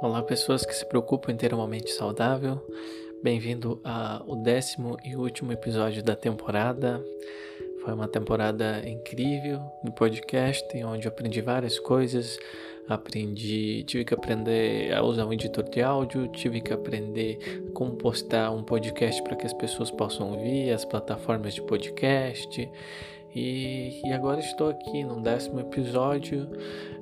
Olá, pessoas que se preocupam em ter uma mente saudável. Bem-vindo ao décimo e último episódio da temporada. Foi uma temporada incrível no podcast, onde aprendi várias coisas. Aprendi, tive que aprender a usar um editor de áudio, tive que aprender como postar um podcast para que as pessoas possam ouvir, as plataformas de podcast. E, e, agora estou aqui no décimo episódio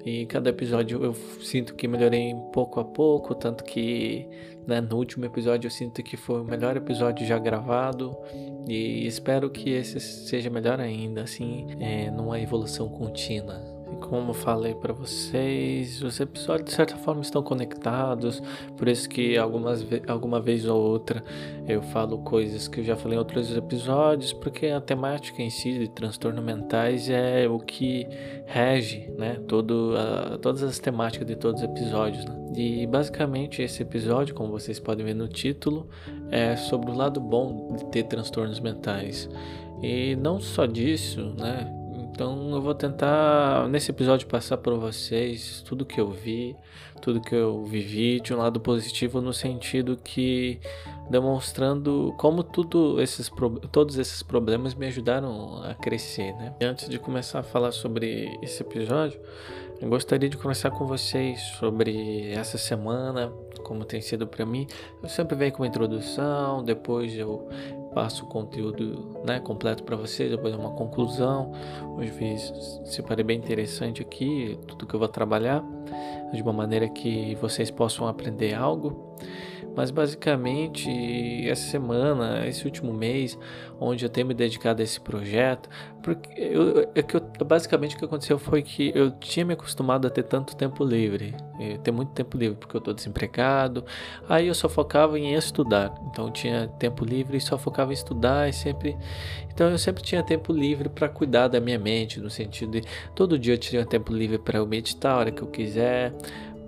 e cada episódio eu sinto que melhorei pouco a pouco, tanto que né, no último episódio eu sinto que foi o melhor episódio já gravado e espero que esse seja melhor ainda, assim, é, numa evolução contínua. Como falei para vocês, os episódios de certa forma estão conectados, por isso que algumas ve alguma vez ou outra eu falo coisas que eu já falei em outros episódios, porque a temática em si de transtornos mentais é o que rege, né, todo todas as temáticas de todos os episódios. Né? E basicamente esse episódio, como vocês podem ver no título, é sobre o lado bom de ter transtornos mentais. E não só disso, né? Então eu vou tentar nesse episódio passar para vocês tudo que eu vi, tudo que eu vivi de um lado positivo no sentido que demonstrando como tudo esses todos esses problemas me ajudaram a crescer, né? E antes de começar a falar sobre esse episódio, eu gostaria de conversar com vocês sobre essa semana, como tem sido para mim. Eu sempre venho com uma introdução, depois eu passo o conteúdo né, completo para vocês, depois uma conclusão. Hoje fiz, separei bem interessante aqui tudo que eu vou trabalhar, de uma maneira que vocês possam aprender algo. Mas basicamente, essa semana, esse último mês, onde eu tenho me dedicado a esse projeto, porque eu, é eu, basicamente o que aconteceu foi que eu tinha me acostumado a ter tanto tempo livre, ter muito tempo livre, porque eu estou desempregado. Aí eu só focava em estudar, então eu tinha tempo livre e só focava em estudar e sempre. Então eu sempre tinha tempo livre para cuidar da minha mente, no sentido de todo dia eu tinha tempo livre para eu meditar a hora que eu quiser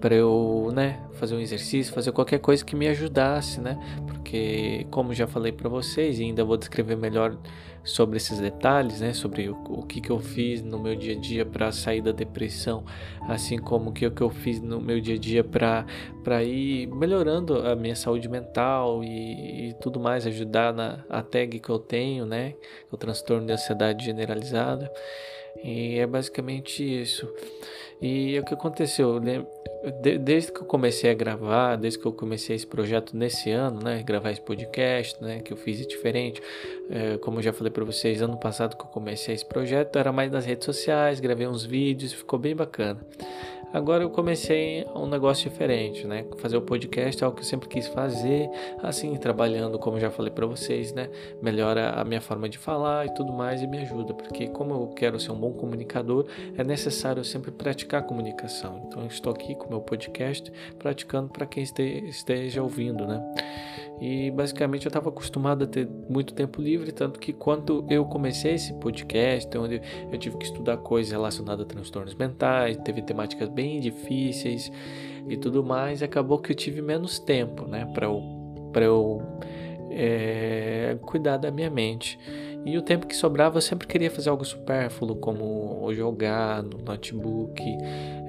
para eu, né, fazer um exercício, fazer qualquer coisa que me ajudasse, né? Porque como já falei para vocês e ainda vou descrever melhor sobre esses detalhes, né, sobre o, o que que eu fiz no meu dia a dia para sair da depressão, assim como o que, que eu fiz no meu dia a dia para para ir melhorando a minha saúde mental e, e tudo mais, ajudar na a tag que eu tenho, né, o transtorno de ansiedade generalizada. E é basicamente isso. E o que aconteceu? Desde que eu comecei a gravar, desde que eu comecei esse projeto nesse ano, né, gravar esse podcast, né, que eu fiz diferente, é, como eu já falei para vocês, ano passado que eu comecei esse projeto, era mais nas redes sociais, gravei uns vídeos, ficou bem bacana. Agora eu comecei um negócio diferente, né? Fazer o podcast é algo que eu sempre quis fazer, assim, trabalhando, como já falei para vocês, né? Melhora a minha forma de falar e tudo mais e me ajuda, porque como eu quero ser um bom comunicador, é necessário sempre praticar comunicação. Então eu estou aqui com o meu podcast praticando para quem esteja ouvindo, né? E basicamente eu estava acostumado a ter muito tempo livre, tanto que quando eu comecei esse podcast, onde eu tive que estudar coisas relacionadas a transtornos mentais, teve temáticas bem difíceis e tudo mais, acabou que eu tive menos tempo, né, para eu, pra eu é, cuidar da minha mente. E o tempo que sobrava eu sempre queria fazer algo supérfluo, como jogar no notebook,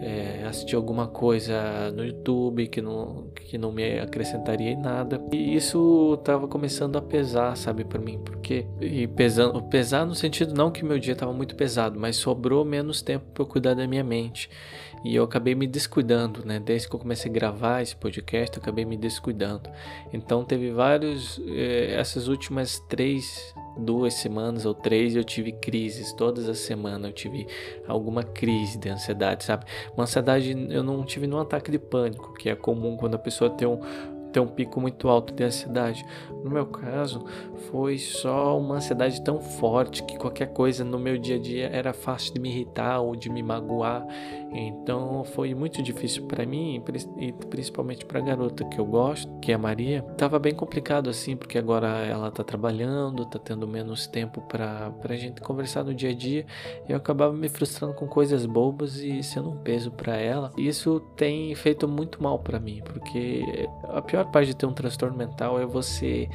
é, assistir alguma coisa no YouTube que não, que não me acrescentaria em nada. E isso estava começando a pesar, sabe, para mim, porque e pesando, pesar no sentido não que meu dia estava muito pesado, mas sobrou menos tempo para eu cuidar da minha mente. E eu acabei me descuidando, né? Desde que eu comecei a gravar esse podcast, eu acabei me descuidando. Então teve vários, eh, essas últimas três duas semanas ou três eu tive crises. Todas as semanas eu tive alguma crise de ansiedade, sabe? Uma ansiedade eu não tive nenhum ataque de pânico, que é comum quando a pessoa tem um ter um pico muito alto de ansiedade. No meu caso, foi só uma ansiedade tão forte que qualquer coisa no meu dia a dia era fácil de me irritar ou de me magoar. Então foi muito difícil para mim e principalmente para a garota que eu gosto, que é a Maria. Tava bem complicado assim, porque agora ela tá trabalhando, tá tendo menos tempo para a gente conversar no dia a dia. Eu acabava me frustrando com coisas bobas e sendo um peso para ela. Isso tem feito muito mal para mim, porque a pior pior parte de ter um transtorno mental é você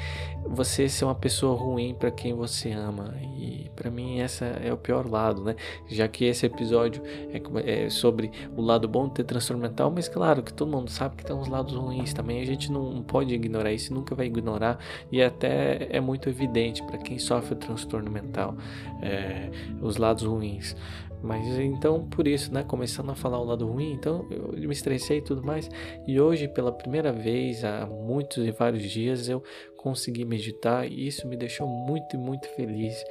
você ser uma pessoa ruim para quem você ama. E para mim essa é o pior lado, né? Já que esse episódio é, é, sobre o lado bom de ter transtorno mental, mas claro que todo mundo sabe que tem uns lados ruins também. A gente não pode ignorar isso, nunca vai ignorar e até é muito evidente para quem sofre o transtorno mental é, os lados ruins. Mas então, por isso, né, começando a falar o lado ruim, então eu me estressei e tudo mais. E hoje, pela primeira vez, há muitos e vários dias, eu consegui meditar e isso me deixou muito, muito feliz.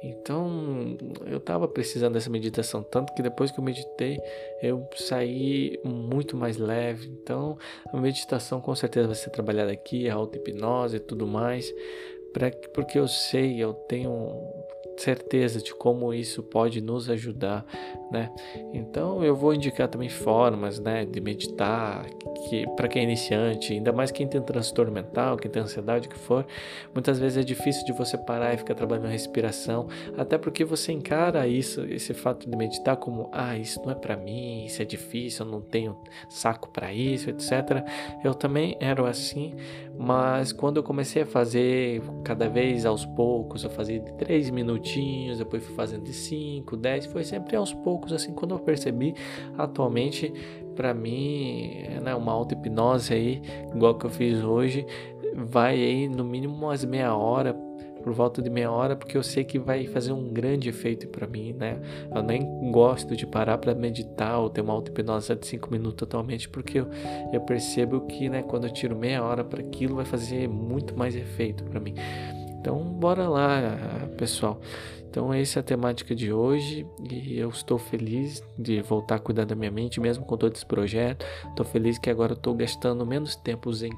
Então, eu estava precisando dessa meditação, tanto que depois que eu meditei, eu saí muito mais leve. Então, a meditação com certeza vai ser trabalhada aqui, a auto-hipnose e tudo mais, pra, porque eu sei, eu tenho certeza de como isso pode nos ajudar, né? Então eu vou indicar também formas, né, de meditar, que para quem é iniciante, ainda mais quem tem transtorno mental, quem tem ansiedade, o que for, muitas vezes é difícil de você parar e ficar trabalhando a respiração, até porque você encara isso, esse fato de meditar como, ah, isso não é para mim, isso é difícil, eu não tenho saco para isso, etc. Eu também era assim, mas quando eu comecei a fazer cada vez aos poucos, eu fazia de 3 minutinhos, depois fui fazendo de 5, 10, foi sempre aos poucos assim, quando eu percebi, atualmente para mim, né, uma auto-hipnose aí, igual que eu fiz hoje, vai aí no mínimo umas meia hora, por volta de meia hora, porque eu sei que vai fazer um grande efeito para mim, né? Eu nem gosto de parar para meditar ou ter uma auto-hipnose de 5 minutos totalmente, porque eu, eu percebo que, né, quando eu tiro meia hora para aquilo, vai fazer muito mais efeito para mim. Então, bora lá, pessoal. Então, essa é a temática de hoje e eu estou feliz de voltar a cuidar da minha mente, mesmo com todo esse projeto. Estou feliz que agora estou gastando menos tempo em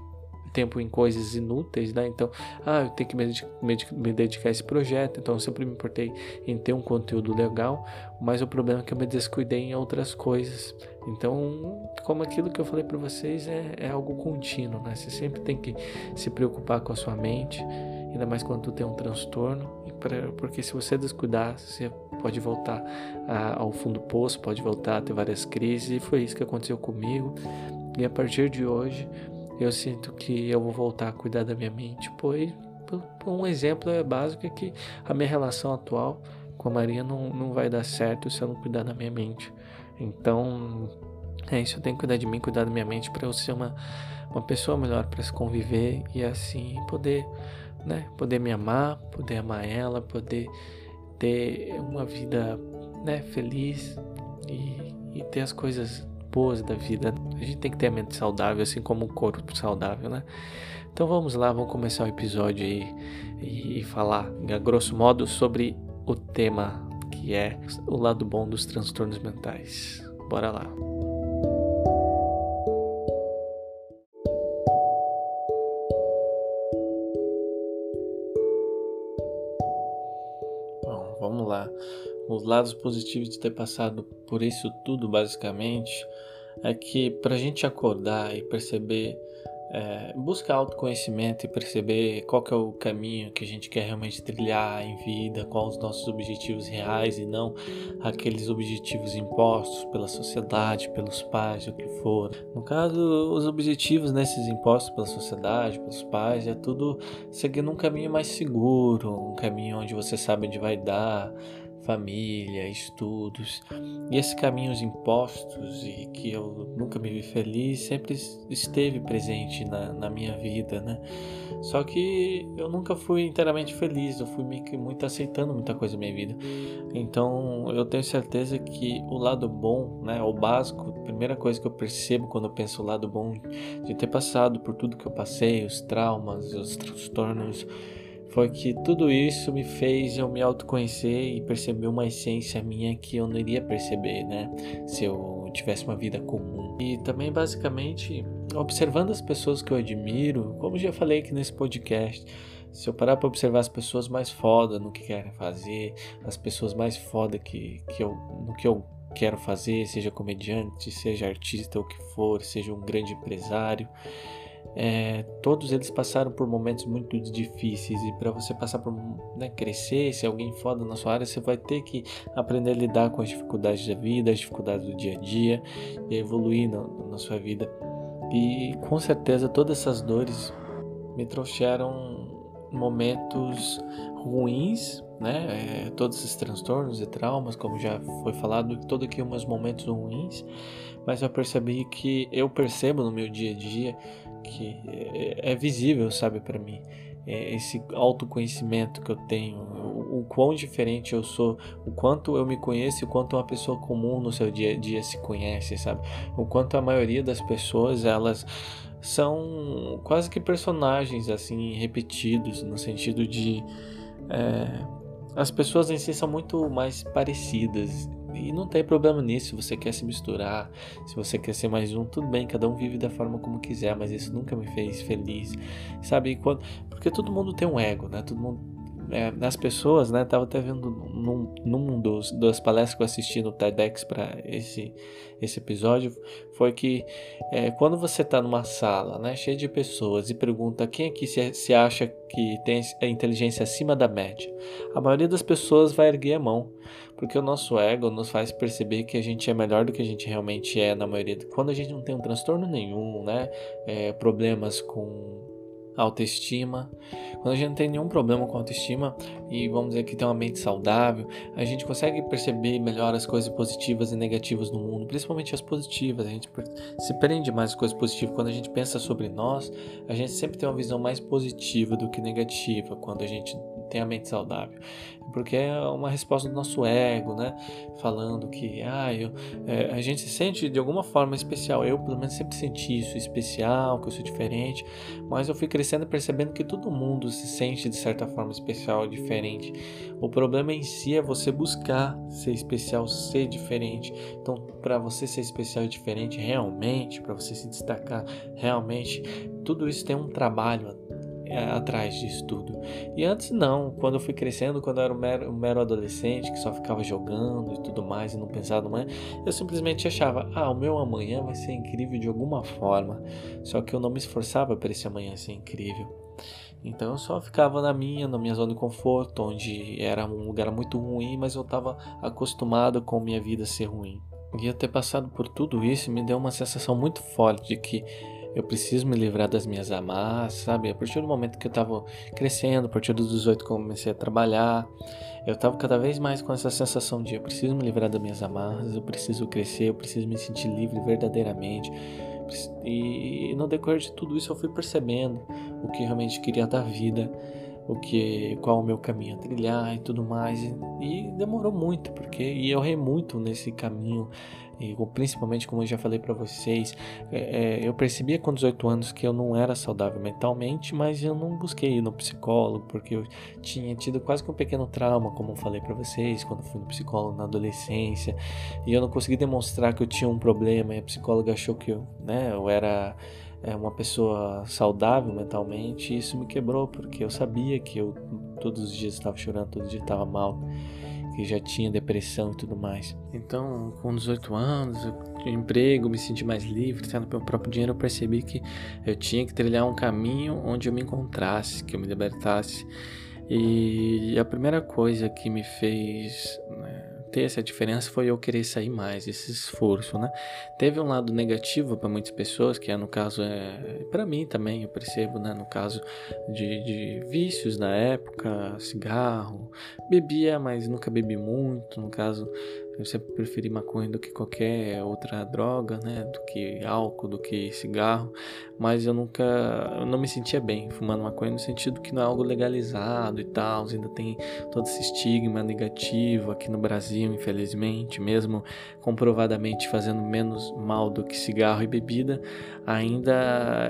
tempo em coisas inúteis, né? Então, ah, eu tenho que me, dedicar a esse projeto, então eu sempre me importei em ter um conteúdo legal, mas o problema é que eu me descuidei em outras coisas. Então, como aquilo que eu falei para vocês é, é algo contínuo, né? Você sempre tem que se preocupar com a sua mente, ainda mais quando tu tem um transtorno, porque se você descuidar, você pode voltar ao fundo do poço, pode voltar a ter várias crises, e foi isso que aconteceu comigo. E a partir de hoje, eu sinto que eu vou voltar a cuidar da minha mente, pois um exemplo é básico é que a minha relação atual com a Maria não, não vai dar certo se eu não cuidar da minha mente. Então, é isso, eu tenho que cuidar de mim, cuidar da minha mente para eu ser uma, uma pessoa melhor para se conviver e assim poder né? Poder me amar, poder amar ela, poder ter uma vida, né, feliz e, e ter as coisas boas da vida. A gente tem que ter a mente saudável, assim como o corpo saudável, né? Então vamos lá, vamos começar o episódio aí e, e falar, a grosso modo, sobre o tema que é o lado bom dos transtornos mentais. Bora lá. Os lados positivos de ter passado por isso tudo, basicamente, é que para a gente acordar e perceber, é, buscar autoconhecimento e perceber qual é o caminho que a gente quer realmente trilhar em vida, quais os nossos objetivos reais e não aqueles objetivos impostos pela sociedade, pelos pais, o que for. No caso, os objetivos nesses impostos pela sociedade, pelos pais, é tudo seguindo um caminho mais seguro, um caminho onde você sabe onde vai dar família, estudos. E esses caminhos impostos e que eu nunca me vi feliz sempre esteve presente na, na minha vida, né? Só que eu nunca fui inteiramente feliz, eu fui meio que muito aceitando muita coisa na minha vida. Então eu tenho certeza que o lado bom, né, o básico, a primeira coisa que eu percebo quando eu penso o lado bom de ter passado por tudo que eu passei, os traumas, os transtornos foi que tudo isso me fez eu me autoconhecer e perceber uma essência minha que eu não iria perceber, né? Se eu tivesse uma vida comum. E também, basicamente, observando as pessoas que eu admiro, como já falei aqui nesse podcast, se eu parar para observar as pessoas mais foda no que querem fazer, as pessoas mais foda que, que eu, no que eu quero fazer, seja comediante, seja artista, ou que for, seja um grande empresário, é, todos eles passaram por momentos muito difíceis e para você passar por né, crescer, se alguém foda na sua área, você vai ter que aprender a lidar com as dificuldades da vida, as dificuldades do dia a dia e evoluir na, na sua vida. E com certeza todas essas dores me trouxeram momentos ruins, né? É, todos esses transtornos e traumas, como já foi falado, todo aqui uns momentos ruins, mas eu percebi que eu percebo no meu dia a dia que é, é visível, sabe, para mim, é esse autoconhecimento que eu tenho, o, o quão diferente eu sou, o quanto eu me conheço, o quanto uma pessoa comum no seu dia a dia se conhece, sabe, o quanto a maioria das pessoas elas são quase que personagens assim repetidos no sentido de é, as pessoas em si são muito mais parecidas e não tem problema nisso. Se você quer se misturar, se você quer ser mais um, tudo bem. Cada um vive da forma como quiser, mas isso nunca me fez feliz, sabe? Quando, porque todo mundo tem um ego, né? Todo mundo é, nas pessoas, né? Tava até vendo num, num dos, das palestras que eu assisti no TEDx para esse, esse episódio, foi que é, quando você tá numa sala, né, cheia de pessoas e pergunta quem aqui se, se acha que tem a inteligência acima da média, a maioria das pessoas vai erguer a mão, porque o nosso ego nos faz perceber que a gente é melhor do que a gente realmente é na maioria. Quando a gente não tem um transtorno nenhum, né, é, problemas com autoestima. Quando a gente não tem nenhum problema com autoestima e vamos dizer que tem uma mente saudável, a gente consegue perceber melhor as coisas positivas e negativas no mundo, principalmente as positivas. A gente se prende mais as coisas positivas quando a gente pensa sobre nós. A gente sempre tem uma visão mais positiva do que negativa quando a gente tem a mente saudável porque é uma resposta do nosso ego, né? Falando que ah, eu, é, a gente se sente de alguma forma especial. Eu, pelo menos, sempre senti isso especial, que eu sou diferente. Mas eu fui crescendo percebendo que todo mundo se sente de certa forma especial, diferente. O problema em si é você buscar ser especial, ser diferente. Então, para você ser especial e diferente realmente, para você se destacar realmente, tudo isso tem um trabalho atrás disso tudo. E antes não, quando eu fui crescendo, quando eu era um mero, um mero, adolescente que só ficava jogando e tudo mais e não pensava no amanhã, eu simplesmente achava, ah, o meu amanhã vai ser incrível de alguma forma. Só que eu não me esforçava para esse amanhã ser incrível. Então eu só ficava na minha, na minha zona de conforto, onde era um lugar muito ruim, mas eu estava acostumado com minha vida ser ruim. E eu ter passado por tudo isso me deu uma sensação muito forte de que eu preciso me livrar das minhas amarras, sabe? A partir do momento que eu tava crescendo, a partir dos 18 que eu comecei a trabalhar, eu tava cada vez mais com essa sensação de eu preciso me livrar das minhas amarras, eu preciso crescer, eu preciso me sentir livre verdadeiramente. E no decorrer de tudo isso eu fui percebendo o que realmente queria da vida, o que qual o meu caminho a trilhar e tudo mais. E, e demorou muito, porque e eu errei muito nesse caminho e principalmente como eu já falei para vocês, é, é, eu percebia com 18 anos que eu não era saudável mentalmente, mas eu não busquei ir no psicólogo porque eu tinha tido quase que um pequeno trauma, como eu falei para vocês, quando fui no psicólogo na adolescência, e eu não consegui demonstrar que eu tinha um problema, e a psicóloga achou que eu, né, eu era é, uma pessoa saudável mentalmente, e isso me quebrou, porque eu sabia que eu todos os dias estava chorando, todo dia estava mal que já tinha depressão e tudo mais. Então, com 18 anos, eu tinha emprego, me senti mais livre, tendo meu próprio dinheiro, eu percebi que eu tinha que trilhar um caminho onde eu me encontrasse, que eu me libertasse. E a primeira coisa que me fez né, ter essa diferença foi eu querer sair mais, esse esforço, né? Teve um lado negativo para muitas pessoas, que é no caso é para mim também, eu percebo, né? No caso de, de vícios na época, cigarro, bebia, mas nunca bebi muito, no caso eu sempre preferi maconha do que qualquer outra droga, né? Do que álcool, do que cigarro. Mas eu nunca. Eu não me sentia bem fumando maconha no sentido que não é algo legalizado e tal. Ainda tem todo esse estigma negativo aqui no Brasil, infelizmente. Mesmo comprovadamente fazendo menos mal do que cigarro e bebida, ainda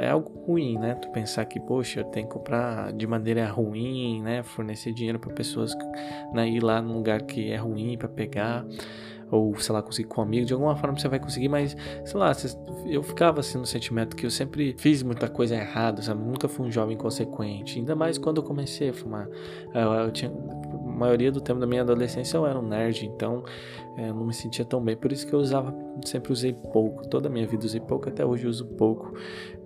é algo ruim, né? Tu pensar que, poxa, eu tenho que comprar de maneira ruim, né? Fornecer dinheiro para pessoas, né? Ir lá num lugar que é ruim para pegar ou sei lá, conseguir com um amigo, de alguma forma você vai conseguir, mas sei lá, eu ficava assim no sentimento que eu sempre fiz muita coisa errada, sabe? Nunca fui um jovem consequente, ainda mais quando eu comecei a fumar. Eu, eu tinha, maioria do tempo da minha adolescência eu era um nerd, então é, não me sentia tão bem, por isso que eu usava, sempre usei pouco, toda a minha vida usei pouco, até hoje uso pouco,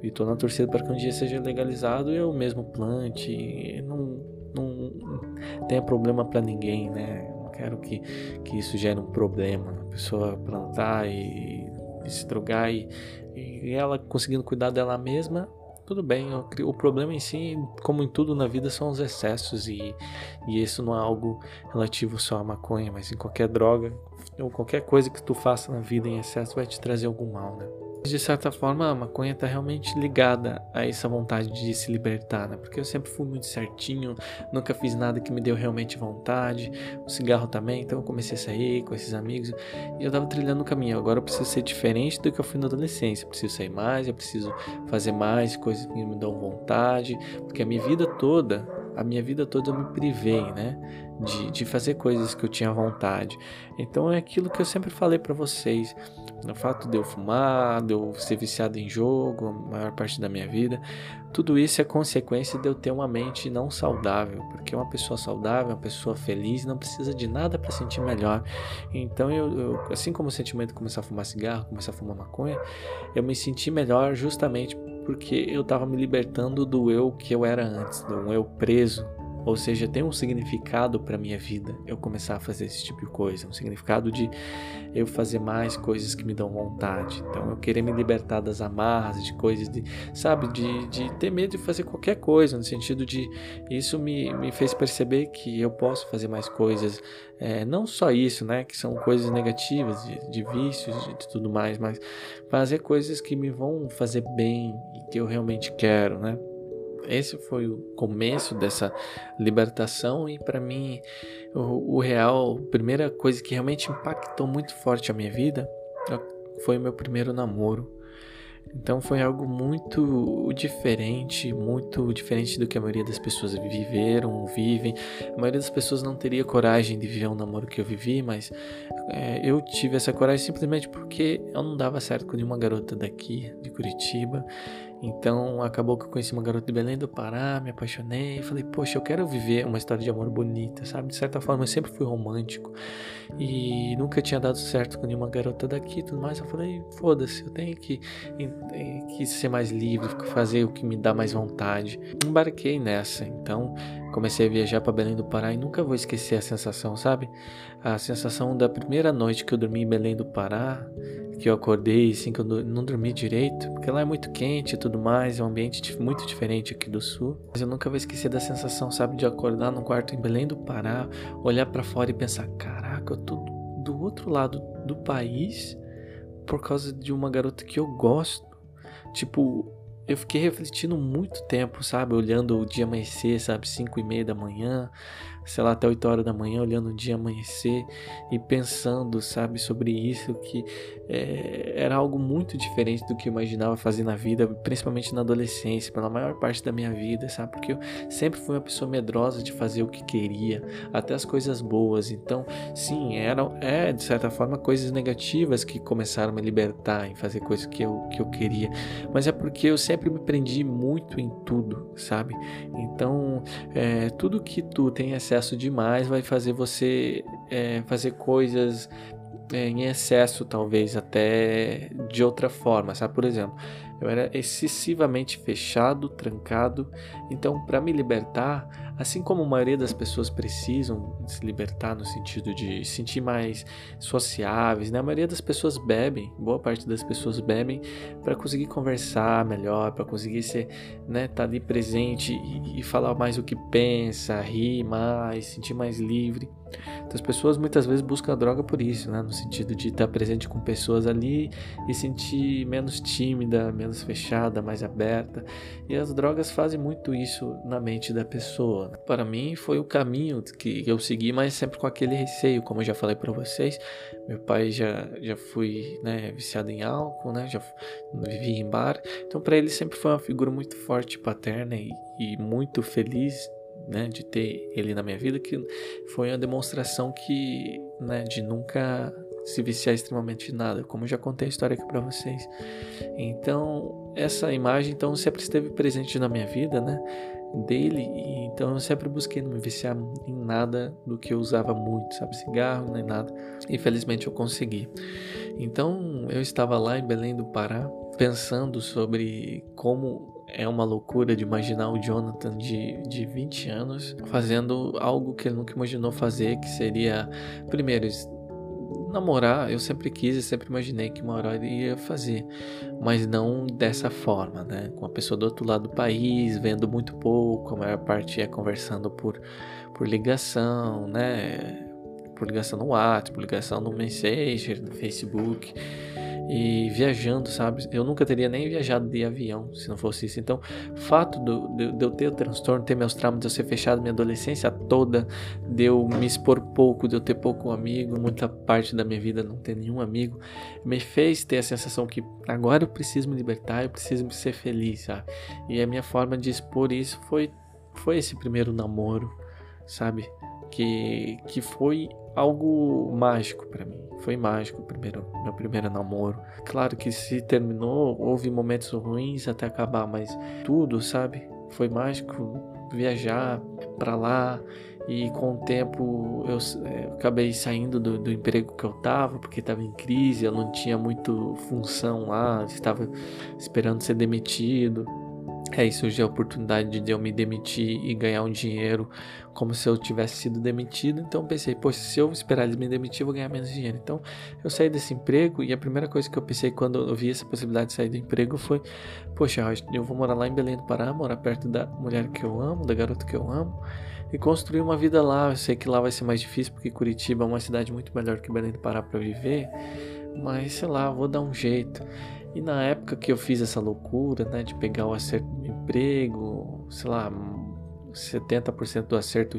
e tô na torcida para que um dia seja legalizado e eu mesmo plante, não, não tenha problema para ninguém, né? quero que, que isso gere um problema. A pessoa plantar e e se drogar e, e ela conseguindo cuidar dela mesma, tudo bem. O problema em si, como em tudo na vida, são os excessos e, e isso não é algo relativo só à maconha, mas em qualquer droga ou qualquer coisa que tu faça na vida em excesso vai te trazer algum mal, né? De certa forma, a maconha está realmente ligada a essa vontade de se libertar, né? Porque eu sempre fui muito certinho, nunca fiz nada que me deu realmente vontade. O cigarro também, então eu comecei a sair com esses amigos e eu tava trilhando o caminho. Agora eu preciso ser diferente do que eu fui na adolescência. Eu preciso sair mais, eu preciso fazer mais coisas que me dão vontade, porque a minha vida toda, a minha vida toda eu me privei, né? De, de fazer coisas que eu tinha vontade. Então é aquilo que eu sempre falei para vocês. O fato de eu fumar, de eu ser viciado em jogo a maior parte da minha vida, tudo isso é consequência de eu ter uma mente não saudável, porque uma pessoa saudável, uma pessoa feliz, não precisa de nada para sentir melhor. Então, eu, eu, assim como o sentimento de começar a fumar cigarro, começar a fumar maconha, eu me senti melhor justamente porque eu estava me libertando do eu que eu era antes, do eu preso ou seja, tem um significado para minha vida eu começar a fazer esse tipo de coisa, um significado de eu fazer mais coisas que me dão vontade. Então, eu querer me libertar das amarras, de coisas de, sabe, de, de ter medo de fazer qualquer coisa, no sentido de isso me, me fez perceber que eu posso fazer mais coisas, é, não só isso, né, que são coisas negativas, de, de vícios, de, de tudo mais, mas fazer coisas que me vão fazer bem e que eu realmente quero, né? Esse foi o começo dessa libertação e para mim o, o, real, a primeira coisa que realmente impactou muito forte a minha vida foi o meu primeiro namoro. Então foi algo muito diferente, muito diferente do que a maioria das pessoas viveram, vivem. A maioria das pessoas não teria coragem de viver um namoro que eu vivi, mas é, eu tive essa coragem simplesmente porque eu não dava certo com nenhuma garota daqui, de Curitiba. Então acabou que eu conheci uma garota de Belém do Pará, me apaixonei, falei, poxa, eu quero viver uma história de amor bonita, sabe? De certa forma eu sempre fui romântico e nunca tinha dado certo com nenhuma garota daqui e tudo mais. Eu falei, foda-se, eu tenho que, que ser mais livre, fazer o que me dá mais vontade. Embarquei nessa, então comecei a viajar para Belém do Pará e nunca vou esquecer a sensação, sabe? A sensação da primeira noite que eu dormi em Belém do Pará que eu acordei, assim, que eu não dormi direito, porque lá é muito quente e tudo mais, é um ambiente muito diferente aqui do sul. Mas eu nunca vou esquecer da sensação, sabe, de acordar num quarto em Belém do Pará, olhar para fora e pensar: caraca, eu tô do outro lado do país por causa de uma garota que eu gosto. Tipo, eu fiquei refletindo muito tempo, sabe? Olhando o dia amanhecer, sabe? 5 e meia da manhã, sei lá, até 8 horas da manhã, olhando o dia amanhecer e pensando, sabe, sobre isso, que é, era algo muito diferente do que eu imaginava fazer na vida, principalmente na adolescência, pela maior parte da minha vida, sabe? Porque eu sempre fui uma pessoa medrosa de fazer o que queria, até as coisas boas. Então, sim, eram, é, de certa forma, coisas negativas que começaram a me libertar em fazer coisas que eu, que eu queria, mas é porque eu sempre me prendi muito em tudo, sabe? Então, é, tudo que tu tem essa excesso demais vai fazer você é, fazer coisas é, em excesso, talvez até de outra forma, sabe? Por exemplo, eu era excessivamente fechado, trancado. Então, para me libertar, assim como a maioria das pessoas precisam se libertar no sentido de sentir mais sociáveis, né? A maioria das pessoas bebem, boa parte das pessoas bebem para conseguir conversar melhor, para conseguir ser, né, tá ali presente e, e falar mais o que pensa, rir mais, sentir mais livre. Então, as pessoas muitas vezes buscam a droga por isso, né? No sentido de estar presente com pessoas ali e sentir menos tímida, menos fechada, mais aberta. E as drogas fazem muito isso na mente da pessoa. Para mim foi o caminho que eu segui, mas sempre com aquele receio, como eu já falei para vocês. Meu pai já já fui, né, viciado em álcool, né? Já vivi em bar. Então para ele sempre foi uma figura muito forte paterna e, e muito feliz né, de ter ele na minha vida, que foi uma demonstração que, né, de nunca se viciar extremamente em nada, como eu já contei a história aqui para vocês. Então, essa imagem então sempre esteve presente na minha vida, né, dele, e então eu sempre busquei não me viciar em nada do que eu usava muito, sabe, cigarro, nem nada. E felizmente eu consegui. Então, eu estava lá em Belém do Pará, pensando sobre como é uma loucura de imaginar o Jonathan de, de 20 anos fazendo algo que ele nunca imaginou fazer, que seria, primeiro, namorar, eu sempre quis e sempre imaginei que uma hora ia fazer, mas não dessa forma, né? Com a pessoa do outro lado do país, vendo muito pouco, a maior parte é conversando por, por ligação, né? Por ligação no WhatsApp, por ligação no Messenger, no Facebook e viajando, sabe? Eu nunca teria nem viajado de avião se não fosse isso. Então, o fato do, de, de, eu ter o transtorno, ter meus traumas, de eu ser fechado minha adolescência toda, de eu me expor pouco, de eu ter pouco amigo, muita parte da minha vida não ter nenhum amigo, me fez ter a sensação que agora eu preciso me libertar, eu preciso ser feliz, sabe? E a minha forma de expor isso foi, foi esse primeiro namoro, sabe? Que, que foi algo mágico para mim. Foi mágico primeiro, meu primeiro namoro. Claro que se terminou, houve momentos ruins até acabar, mas tudo, sabe? Foi mágico viajar para lá e com o tempo eu, é, eu acabei saindo do, do, emprego que eu tava porque estava em crise, eu não tinha muito função lá, estava esperando ser demitido. Aí surgiu a oportunidade de eu me demitir e ganhar um dinheiro como se eu tivesse sido demitido. Então pensei, poxa, se eu esperar eles me demitir, eu vou ganhar menos dinheiro. Então eu saí desse emprego e a primeira coisa que eu pensei quando eu vi essa possibilidade de sair do emprego foi, poxa, eu vou morar lá em Belém do Pará, morar perto da mulher que eu amo, da garota que eu amo e construir uma vida lá. Eu sei que lá vai ser mais difícil porque Curitiba é uma cidade muito melhor que Belém do Pará para viver, mas sei lá, vou dar um jeito. E na época que eu fiz essa loucura, né, de pegar o acerto do emprego, sei lá, 70% do acerto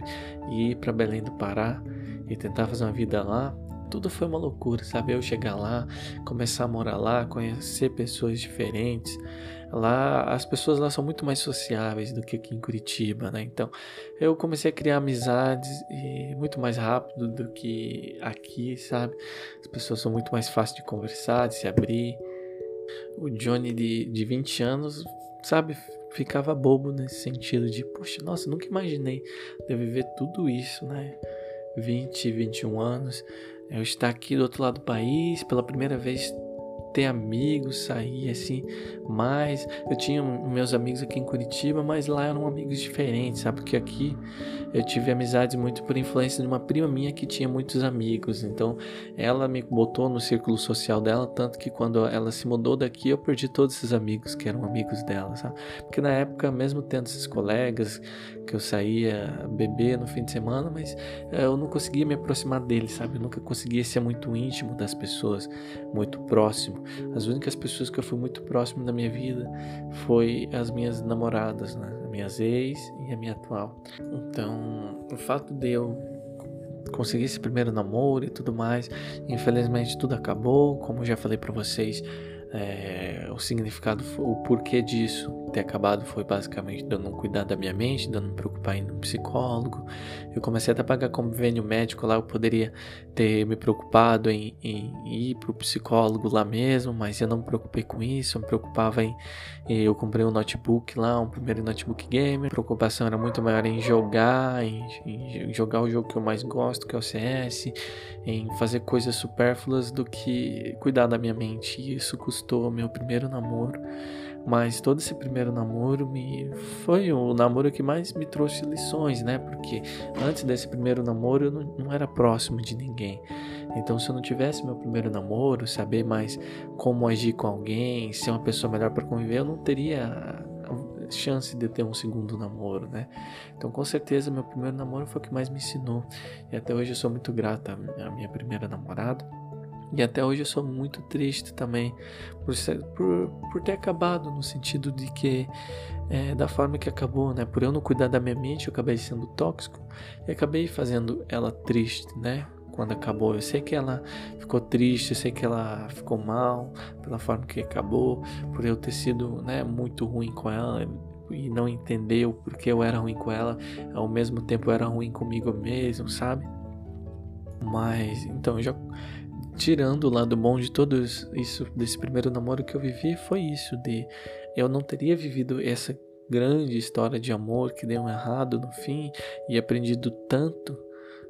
e ir para Belém do Pará e tentar fazer uma vida lá, tudo foi uma loucura, sabe? Eu chegar lá, começar a morar lá, conhecer pessoas diferentes. Lá, as pessoas lá são muito mais sociáveis do que aqui em Curitiba, né? Então, eu comecei a criar amizades e muito mais rápido do que aqui, sabe? As pessoas são muito mais fáceis de conversar, de se abrir o Johnny de, de 20 anos, sabe, ficava bobo nesse sentido de, poxa, nossa, nunca imaginei de viver tudo isso, né? 20, 21 anos, eu estar aqui do outro lado do país, pela primeira vez ter amigos, sair assim, mais. Eu tinha meus amigos aqui em Curitiba, mas lá eram amigos diferentes, sabe? Porque aqui eu tive amizades muito por influência de uma prima minha que tinha muitos amigos. Então ela me botou no círculo social dela, tanto que quando ela se mudou daqui eu perdi todos esses amigos que eram amigos dela, sabe? Porque na época, mesmo tendo esses colegas que eu saía beber no fim de semana, mas eh, eu não conseguia me aproximar deles, sabe? Eu nunca conseguia ser muito íntimo das pessoas, muito próximo. As únicas pessoas que eu fui muito próximo da minha vida foi as minhas namoradas, né? As minhas ex e a minha atual. Então, o fato de eu conseguir esse primeiro namoro e tudo mais, infelizmente tudo acabou, como já falei para vocês, é, o significado, o porquê disso ter acabado foi basicamente eu não cuidar da minha mente, não me preocupar em um psicólogo. Eu comecei até a pagar convênio médico lá, eu poderia ter me preocupado em, em ir para o psicólogo lá mesmo, mas eu não me preocupei com isso, eu me preocupava em. Eu comprei um notebook lá, um primeiro notebook gamer. A preocupação era muito maior em jogar, em, em jogar o jogo que eu mais gosto, que é o CS, em fazer coisas supérfluas do que cuidar da minha mente. E isso custou conquistou meu primeiro namoro, mas todo esse primeiro namoro me foi o namoro que mais me trouxe lições, né? Porque antes desse primeiro namoro eu não, não era próximo de ninguém. Então, se eu não tivesse meu primeiro namoro, saber mais como agir com alguém, ser uma pessoa melhor para conviver, eu não teria chance de ter um segundo namoro, né? Então, com certeza, meu primeiro namoro foi o que mais me ensinou. E até hoje eu sou muito grata à minha primeira namorada. E até hoje eu sou muito triste também por, ser, por, por ter acabado, no sentido de que, é, da forma que acabou, né? Por eu não cuidar da minha mente, eu acabei sendo tóxico e acabei fazendo ela triste, né? Quando acabou, eu sei que ela ficou triste, eu sei que ela ficou mal pela forma que acabou, por eu ter sido, né, muito ruim com ela e não entender o porquê eu era ruim com ela, ao mesmo tempo eu era ruim comigo mesmo, sabe? Mas então eu já tirando o lado bom de tudo isso, desse primeiro namoro que eu vivi, foi isso, de eu não teria vivido essa grande história de amor que deu errado no fim e aprendido tanto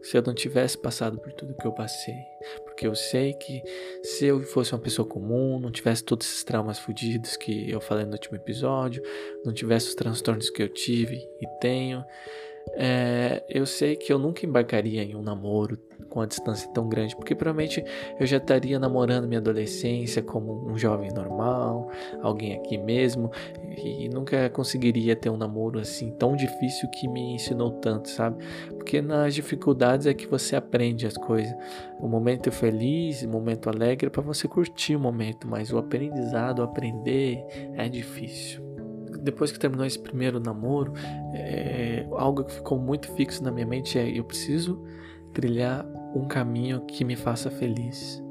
se eu não tivesse passado por tudo que eu passei. Porque eu sei que se eu fosse uma pessoa comum, não tivesse todos esses traumas fodidos que eu falei no último episódio, não tivesse os transtornos que eu tive e tenho, é, eu sei que eu nunca embarcaria em um namoro com a distância tão grande, porque provavelmente eu já estaria namorando minha adolescência como um jovem normal, alguém aqui mesmo, e nunca conseguiria ter um namoro assim tão difícil que me ensinou tanto, sabe? Porque nas dificuldades é que você aprende as coisas. O momento feliz, o momento alegre é para você curtir o momento, mas o aprendizado, aprender é difícil depois que terminou esse primeiro namoro, é, algo que ficou muito fixo na minha mente é eu preciso trilhar um caminho que me faça feliz.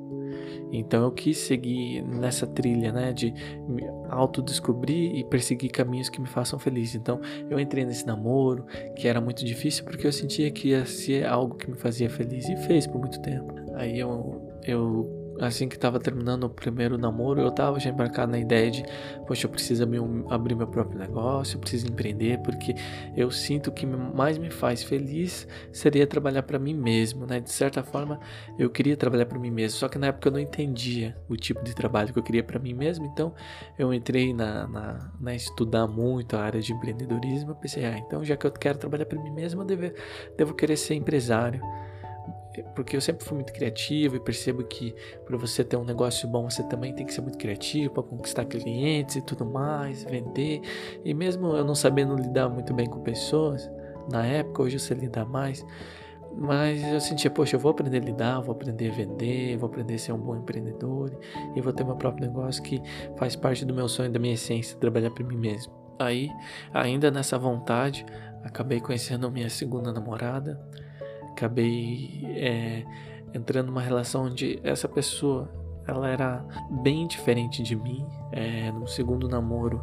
Então eu quis seguir nessa trilha, né, de me autodescobrir e perseguir caminhos que me façam feliz. Então eu entrei nesse namoro, que era muito difícil porque eu sentia que ia ser algo que me fazia feliz e fez por muito tempo. Aí eu eu assim que estava terminando o primeiro namoro, eu estava já embarcado na ideia de, poxa, eu preciso abrir meu próprio negócio, eu preciso empreender, porque eu sinto que mais me faz feliz seria trabalhar para mim mesmo, né? De certa forma, eu queria trabalhar para mim mesmo, só que na época eu não entendia o tipo de trabalho que eu queria para mim mesmo, então eu entrei na, na, na, estudar muito a área de empreendedorismo, eu pensei, ah, então já que eu quero trabalhar para mim mesmo, eu devo, devo querer ser empresário porque eu sempre fui muito criativo e percebo que para você ter um negócio bom você também tem que ser muito criativo para conquistar clientes e tudo mais, vender. E mesmo eu não sabendo lidar muito bem com pessoas, na época, hoje eu sei lidar mais, mas eu sentia, poxa, eu vou aprender a lidar, vou aprender a vender, vou aprender a ser um bom empreendedor e vou ter meu próprio negócio que faz parte do meu sonho, da minha essência, trabalhar para mim mesmo. Aí, ainda nessa vontade, acabei conhecendo minha segunda namorada acabei é, entrando numa relação onde essa pessoa ela era bem diferente de mim. É, no segundo namoro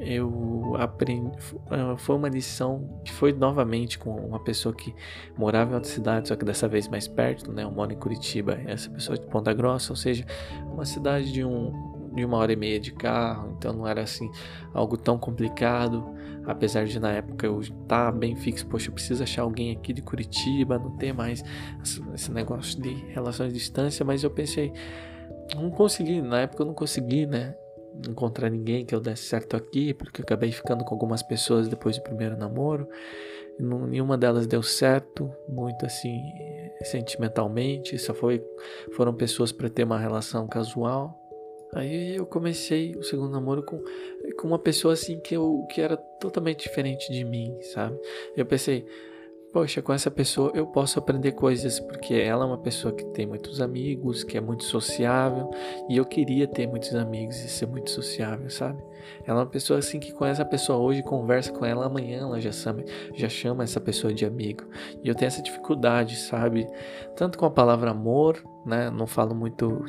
eu aprendi é, foi uma lição que foi novamente com uma pessoa que morava em outra cidade, só que dessa vez mais perto, né? Eu moro em Curitiba, essa pessoa de Ponta Grossa, ou seja, uma cidade de um de uma hora e meia de carro, então não era assim algo tão complicado. Apesar de na época eu estar tá bem fixo, poxa, eu preciso achar alguém aqui de Curitiba, não ter mais esse negócio de relações de distância, mas eu pensei, não consegui, na época eu não consegui, né? Encontrar ninguém que eu desse certo aqui, porque eu acabei ficando com algumas pessoas depois do primeiro namoro. Nenhuma delas deu certo, muito assim, sentimentalmente. Só foi, foram pessoas para ter uma relação casual. Aí eu comecei o segundo namoro com, com uma pessoa assim que, eu, que era totalmente diferente de mim, sabe? Eu pensei, poxa, com essa pessoa eu posso aprender coisas, porque ela é uma pessoa que tem muitos amigos, que é muito sociável, e eu queria ter muitos amigos e ser muito sociável, sabe? Ela é uma pessoa assim que conhece a pessoa hoje, conversa com ela amanhã, ela já chama, já chama essa pessoa de amigo. E eu tenho essa dificuldade, sabe? Tanto com a palavra amor, né? Não falo muito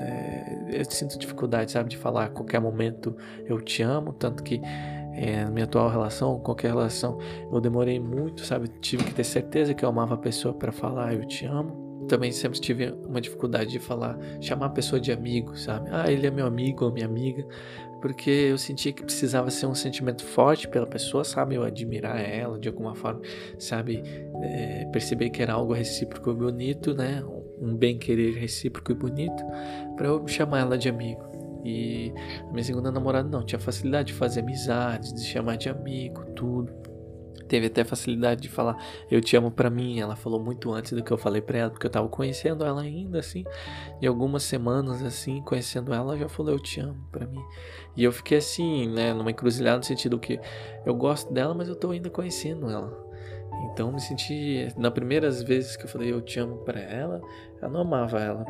é, eu sinto dificuldade, sabe, de falar a qualquer momento eu te amo, tanto que é, minha atual relação, qualquer relação, eu demorei muito, sabe, tive que ter certeza que eu amava a pessoa para falar eu te amo. Também sempre tive uma dificuldade de falar, chamar a pessoa de amigo, sabe? Ah, ele é meu amigo ou minha amiga, porque eu sentia que precisava ser um sentimento forte pela pessoa, sabe? Eu admirar ela de alguma forma, sabe? É, perceber que era algo recíproco e bonito, né? Um bem-querer recíproco e bonito para eu chamar ela de amigo. E a minha segunda namorada não, tinha facilidade de fazer amizades, de chamar de amigo, tudo. Teve até facilidade de falar eu te amo para mim. Ela falou muito antes do que eu falei para ela, porque eu tava conhecendo ela ainda assim. E algumas semanas assim, conhecendo ela, já falou eu te amo para mim. E eu fiquei assim, né, numa encruzilhada no sentido que eu gosto dela, mas eu tô ainda conhecendo ela. Então me senti, nas primeiras vezes que eu falei eu te amo para ela, eu não amava ela,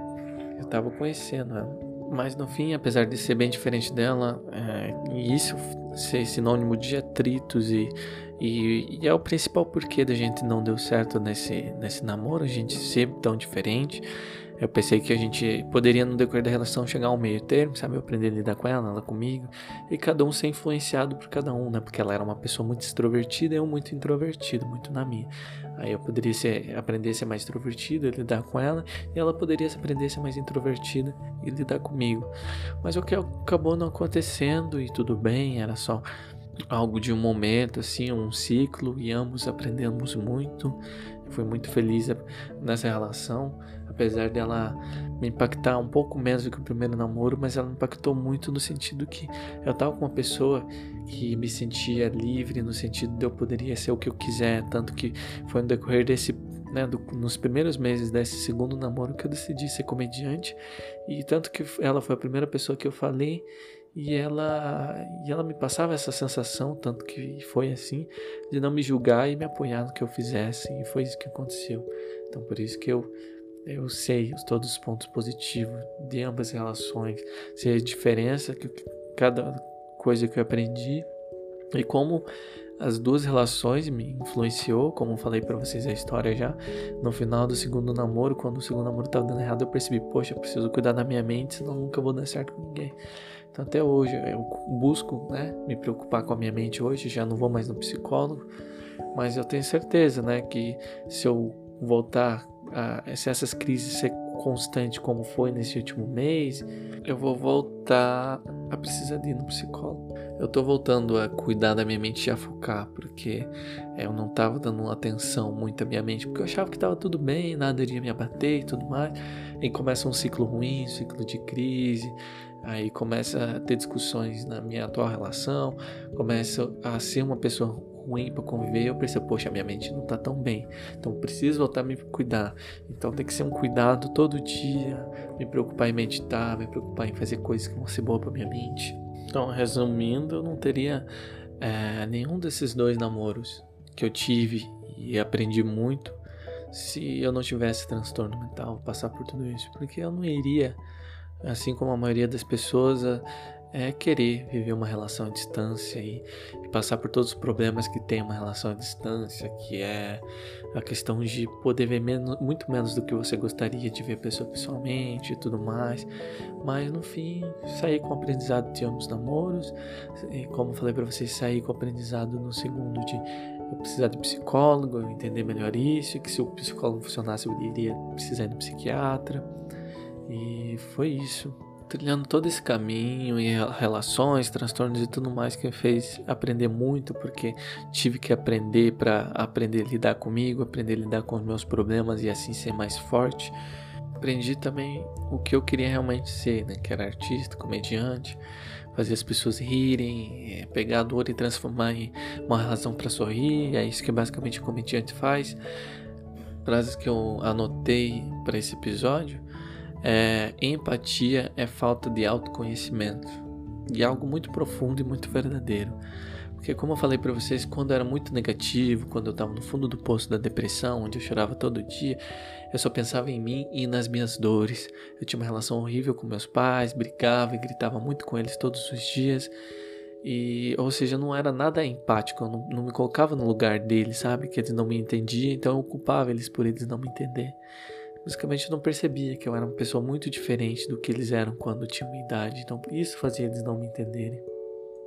eu tava conhecendo ela. Mas no fim, apesar de ser bem diferente dela, é, e isso ser sinônimo de atritos e, e, e, é o principal porquê da gente não deu certo nesse, nesse namoro, a gente ser tão diferente. Eu pensei que a gente poderia, no decorrer da relação, chegar ao meio termo, sabe? Eu aprender a lidar com ela, ela comigo. E cada um ser influenciado por cada um, né? Porque ela era uma pessoa muito extrovertida e eu muito introvertido, muito na minha. Aí eu poderia ser, aprender a ser mais extrovertido e lidar com ela. E ela poderia aprender a ser mais introvertida e lidar comigo. Mas o que acabou não acontecendo e tudo bem, era só algo de um momento, assim, um ciclo. E ambos aprendemos muito. Eu fui muito feliz nessa relação apesar dela me impactar um pouco menos do que o primeiro namoro, mas ela me impactou muito no sentido que eu tava com uma pessoa que me sentia livre, no sentido de eu poderia ser o que eu quiser, tanto que foi no decorrer desse né, do, nos primeiros meses desse segundo namoro que eu decidi ser comediante e tanto que ela foi a primeira pessoa que eu falei e ela e ela me passava essa sensação tanto que foi assim de não me julgar e me apoiar no que eu fizesse e foi isso que aconteceu. Então por isso que eu eu sei todos os pontos positivos de ambas as relações sei a diferença que cada coisa que eu aprendi e como as duas relações me influenciou, como falei para vocês a história já. No final do segundo namoro, quando o segundo namoro tava dando errado, eu percebi, poxa, eu preciso cuidar da minha mente, senão nunca vou dar certo com ninguém. Então até hoje eu busco, né, me preocupar com a minha mente hoje, já não vou mais no psicólogo, mas eu tenho certeza, né, que se eu voltar a, se essas crises ser constante como foi nesse último mês, eu vou voltar a precisar de ir no psicólogo. Eu tô voltando a cuidar da minha mente e a focar, porque eu não tava dando atenção muito à minha mente, porque eu achava que tava tudo bem, nada iria me abater e tudo mais. E começa um ciclo ruim, um ciclo de crise, aí começa a ter discussões na minha atual relação, começa a ser uma pessoa ruim para conviver, eu percebo, poxa, minha mente não tá tão bem. Então preciso voltar a me cuidar. Então tem que ser um cuidado todo dia, me preocupar em meditar, me preocupar em fazer coisas que vão ser boas para minha mente. Então, resumindo, eu não teria é, nenhum desses dois namoros que eu tive e aprendi muito se eu não tivesse transtorno mental, passar por tudo isso, porque eu não iria, assim como a maioria das pessoas, é querer viver uma relação à distância e, e, passar por todos os problemas que tem uma relação à distância, que é a questão de poder ver menos, muito menos do que você gostaria de ver a pessoa pessoalmente e tudo mais. Mas no fim, sair com o aprendizado de ambos namoros, e como falei para vocês, sair com o aprendizado no segundo de eu precisar de psicólogo, eu entender melhor isso, que se o psicólogo funcionasse eu iria precisar no psiquiatra. E foi isso trilhando todo esse caminho e relações, transtornos e tudo mais que me fez aprender muito, porque tive que aprender para aprender a lidar comigo, aprender a lidar com os meus problemas e assim ser mais forte. Aprendi também o que eu queria realmente ser, né? Que era artista, comediante, fazer as pessoas rirem, é, pegar a dor e transformar em uma razão para sorrir. É isso que basicamente o comediante faz. Frases que eu anotei para esse episódio é, empatia é falta de autoconhecimento e algo muito profundo e muito verdadeiro. Porque, como eu falei para vocês, quando eu era muito negativo, quando eu estava no fundo do poço da depressão, onde eu chorava todo dia, eu só pensava em mim e nas minhas dores. Eu tinha uma relação horrível com meus pais, brigava e gritava muito com eles todos os dias. E, ou seja, não era nada empático, eu não, não me colocava no lugar deles, sabe? Que eles não me entendiam, então eu culpava eles por eles não me entender. Basicamente eu não percebia que eu era uma pessoa muito diferente do que eles eram quando tinham idade, então isso fazia eles não me entenderem.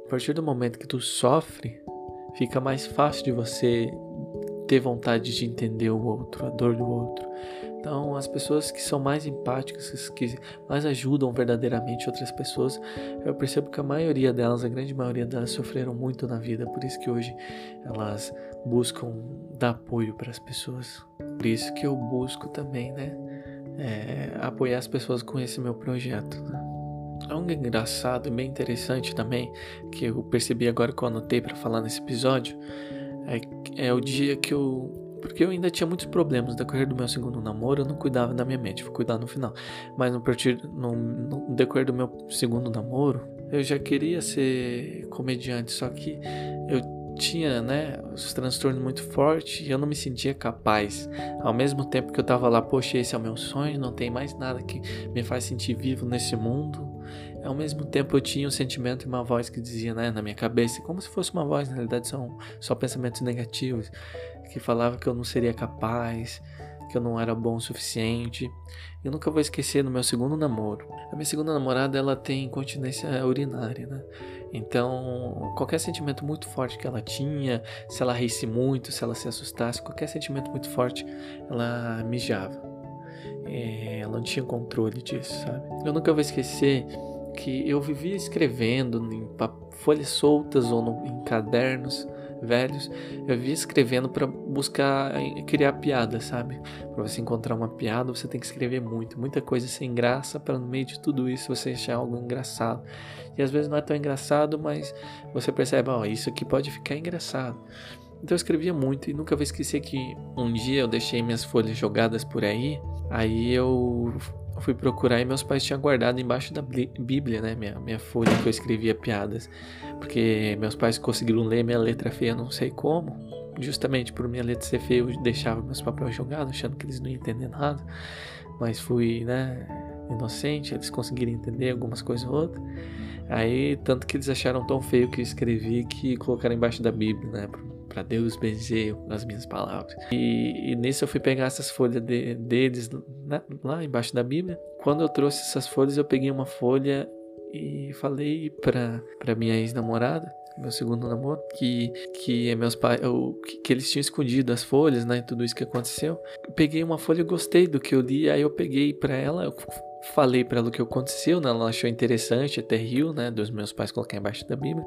A partir do momento que tu sofre, fica mais fácil de você ter vontade de entender o outro, a dor do outro. Então, as pessoas que são mais empáticas, que mais ajudam verdadeiramente outras pessoas, eu percebo que a maioria delas, a grande maioria delas, sofreram muito na vida, por isso que hoje elas buscam dar apoio para as pessoas. Por isso que eu busco também, né, é, apoiar as pessoas com esse meu projeto. Né? Algo engraçado e bem interessante também, que eu percebi agora que eu anotei para falar nesse episódio, é, é o dia que eu porque eu ainda tinha muitos problemas. Decorrer do meu segundo namoro, eu não cuidava da minha mente, fui cuidar no final. Mas no, partir, no, no decorrer do meu segundo namoro, eu já queria ser comediante, só que eu tinha, né, os transtornos muito fortes e eu não me sentia capaz. Ao mesmo tempo que eu tava lá, poxa, esse é o meu sonho, não tem mais nada que me faz sentir vivo nesse mundo. Ao mesmo tempo eu tinha um sentimento e uma voz que dizia, né, na minha cabeça, como se fosse uma voz, na realidade são só pensamentos negativos, que falava que eu não seria capaz, que eu não era bom o suficiente. Eu nunca vou esquecer no meu segundo namoro. A minha segunda namorada, ela tem continência urinária, né? Então, qualquer sentimento muito forte que ela tinha, se ela risse muito, se ela se assustasse, qualquer sentimento muito forte, ela mijava. É, ela não tinha controle disso, sabe? Eu nunca vou esquecer que eu vivia escrevendo em folhas soltas ou no, em cadernos velhos, eu vivia escrevendo para buscar criar piada, sabe? Para você encontrar uma piada, você tem que escrever muito, muita coisa sem graça para no meio de tudo isso você achar algo engraçado. E às vezes não é tão engraçado, mas você percebe, ó, oh, isso aqui pode ficar engraçado. Então eu escrevia muito e nunca vou esquecer que um dia eu deixei minhas folhas jogadas por aí, aí eu fui procurar e meus pais tinham guardado embaixo da Bíblia, né? Minha, minha folha que eu escrevia piadas. Porque meus pais conseguiram ler minha letra feia, não sei como. Justamente por minha letra ser feia, eu deixava meus papéis jogados, achando que eles não iam entender nada. Mas fui, né? Inocente, eles conseguiram entender algumas coisas ou outras. Aí, tanto que eles acharam tão feio que eu escrevi que colocaram embaixo da Bíblia, né? Para Deus benzer as minhas palavras. E, e nisso eu fui pegar essas folhas de, deles né, lá embaixo da Bíblia. Quando eu trouxe essas folhas, eu peguei uma folha e falei para minha ex-namorada, meu segundo namoro, que, que meus pais, que, que, eles tinham escondido as folhas, né, e tudo isso que aconteceu. Eu peguei uma folha, eu gostei do que eu li, aí eu peguei para ela, eu falei para ela o que aconteceu, né? Ela achou interessante, até riu, né? Dos meus pais colocar embaixo da Bíblia.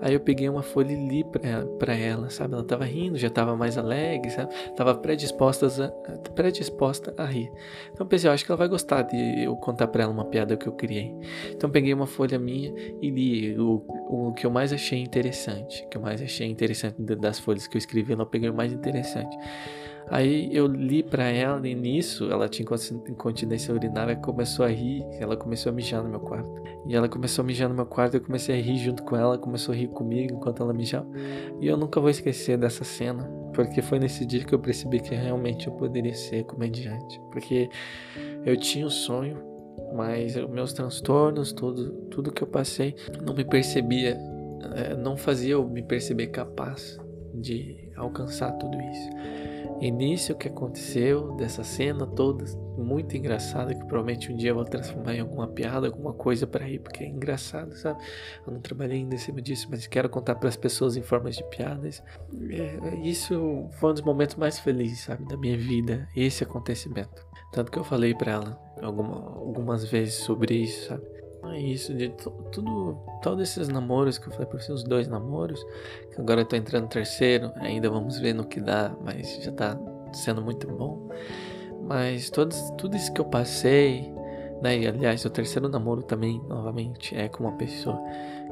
Aí eu peguei uma folha e li pra, pra ela, sabe? Ela tava rindo, já tava mais alegre, sabe? Tava predisposta a, predisposta a rir. Então pensei, eu acho que ela vai gostar de eu contar pra ela uma piada que eu criei. Então peguei uma folha minha e li o, o que eu mais achei interessante. O que eu mais achei interessante das folhas que eu escrevi, ela peguei o mais interessante. Aí eu li para ela e nisso ela tinha incontinência urinária, começou a rir, ela começou a mijar no meu quarto. E ela começou a mijar no meu quarto, eu comecei a rir junto com ela, começou a rir comigo enquanto ela mijava. E eu nunca vou esquecer dessa cena, porque foi nesse dia que eu percebi que realmente eu poderia ser comediante, porque eu tinha um sonho, mas meus transtornos, tudo, tudo que eu passei, não me percebia, eh, não fazia eu me perceber capaz de alcançar tudo isso. Início que aconteceu dessa cena toda, muito engraçada, que provavelmente um dia eu vou transformar em alguma piada, alguma coisa para ir, porque é engraçado, sabe? Eu não trabalhei ainda em cima disso, mas quero contar para as pessoas em formas de piadas. É, isso foi um dos momentos mais felizes, sabe, da minha vida, esse acontecimento. Tanto que eu falei para ela alguma, algumas vezes sobre isso, sabe? É isso, de tudo, todos esses namoros que eu falei pra você, os dois namoros, que agora eu tô entrando no terceiro, ainda vamos ver no que dá, mas já tá sendo muito bom. Mas todos, tudo isso que eu passei, né, e aliás, o terceiro namoro também, novamente, é com uma pessoa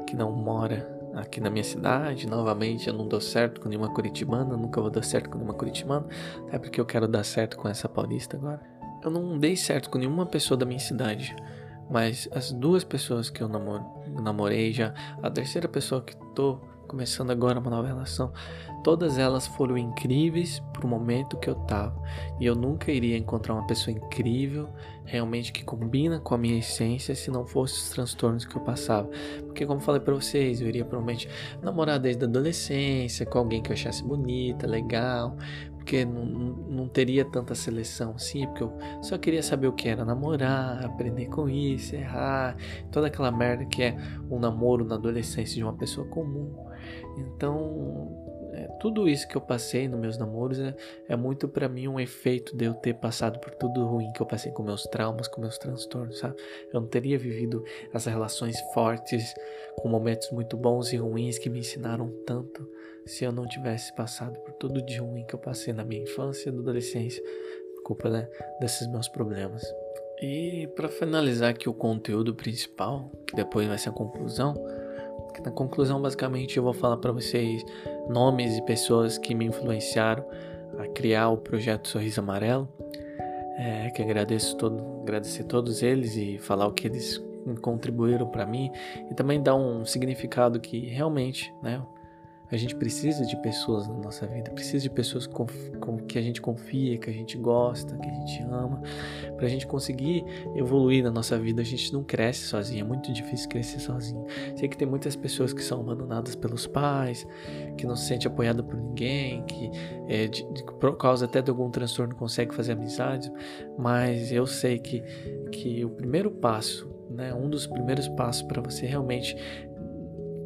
que não mora aqui na minha cidade, novamente eu não dou certo com nenhuma curitibana, nunca vou dar certo com nenhuma curitibana, até porque eu quero dar certo com essa paulista agora. Eu não dei certo com nenhuma pessoa da minha cidade. Mas as duas pessoas que eu namoro, namorei já, a terceira pessoa que tô começando agora uma nova relação, todas elas foram incríveis pro momento que eu tava. E eu nunca iria encontrar uma pessoa incrível, realmente que combina com a minha essência, se não fosse os transtornos que eu passava. Porque como falei para vocês, eu iria provavelmente namorar desde a adolescência, com alguém que eu achasse bonita, legal, porque não, não teria tanta seleção assim, porque eu só queria saber o que era namorar, aprender com isso, errar, toda aquela merda que é um namoro na adolescência de uma pessoa comum. Então, é, tudo isso que eu passei nos meus namoros é, é muito para mim um efeito de eu ter passado por tudo ruim que eu passei com meus traumas, com meus transtornos, sabe? Eu não teria vivido as relações fortes, com momentos muito bons e ruins que me ensinaram tanto se eu não tivesse passado por tudo de ruim que eu passei na minha infância e adolescência, por culpa né, desses meus problemas. E para finalizar aqui o conteúdo principal, que depois vai ser a conclusão, na conclusão basicamente eu vou falar para vocês nomes e pessoas que me influenciaram a criar o projeto Sorriso Amarelo. É, que agradeço todo, agradecer todos eles e falar o que eles contribuíram para mim e também dar um significado que realmente, né, a gente precisa de pessoas na nossa vida, precisa de pessoas com, com que a gente confia, que a gente gosta, que a gente ama, para a gente conseguir evoluir na nossa vida. A gente não cresce sozinho, é muito difícil crescer sozinho. Sei que tem muitas pessoas que são abandonadas pelos pais, que não se sente apoiada por ninguém, que é, de, de, por causa até de algum transtorno consegue fazer amizades, mas eu sei que, que o primeiro passo, né, um dos primeiros passos para você realmente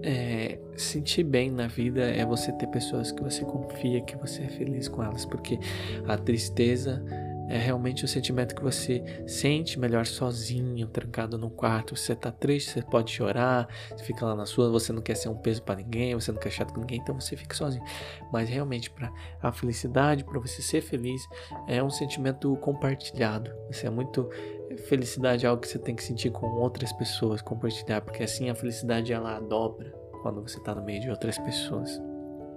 é, sentir bem na vida é você ter pessoas que você confia, que você é feliz com elas, porque a tristeza é realmente um sentimento que você sente melhor sozinho, trancado no quarto. Você tá triste, você pode chorar, você fica lá na sua, você não quer ser um peso para ninguém, você não quer chato com ninguém, então você fica sozinho. Mas realmente para a felicidade, para você ser feliz, é um sentimento compartilhado. Você é muito felicidade é algo que você tem que sentir com outras pessoas, compartilhar, porque assim a felicidade ela dobra quando você está no meio de outras pessoas.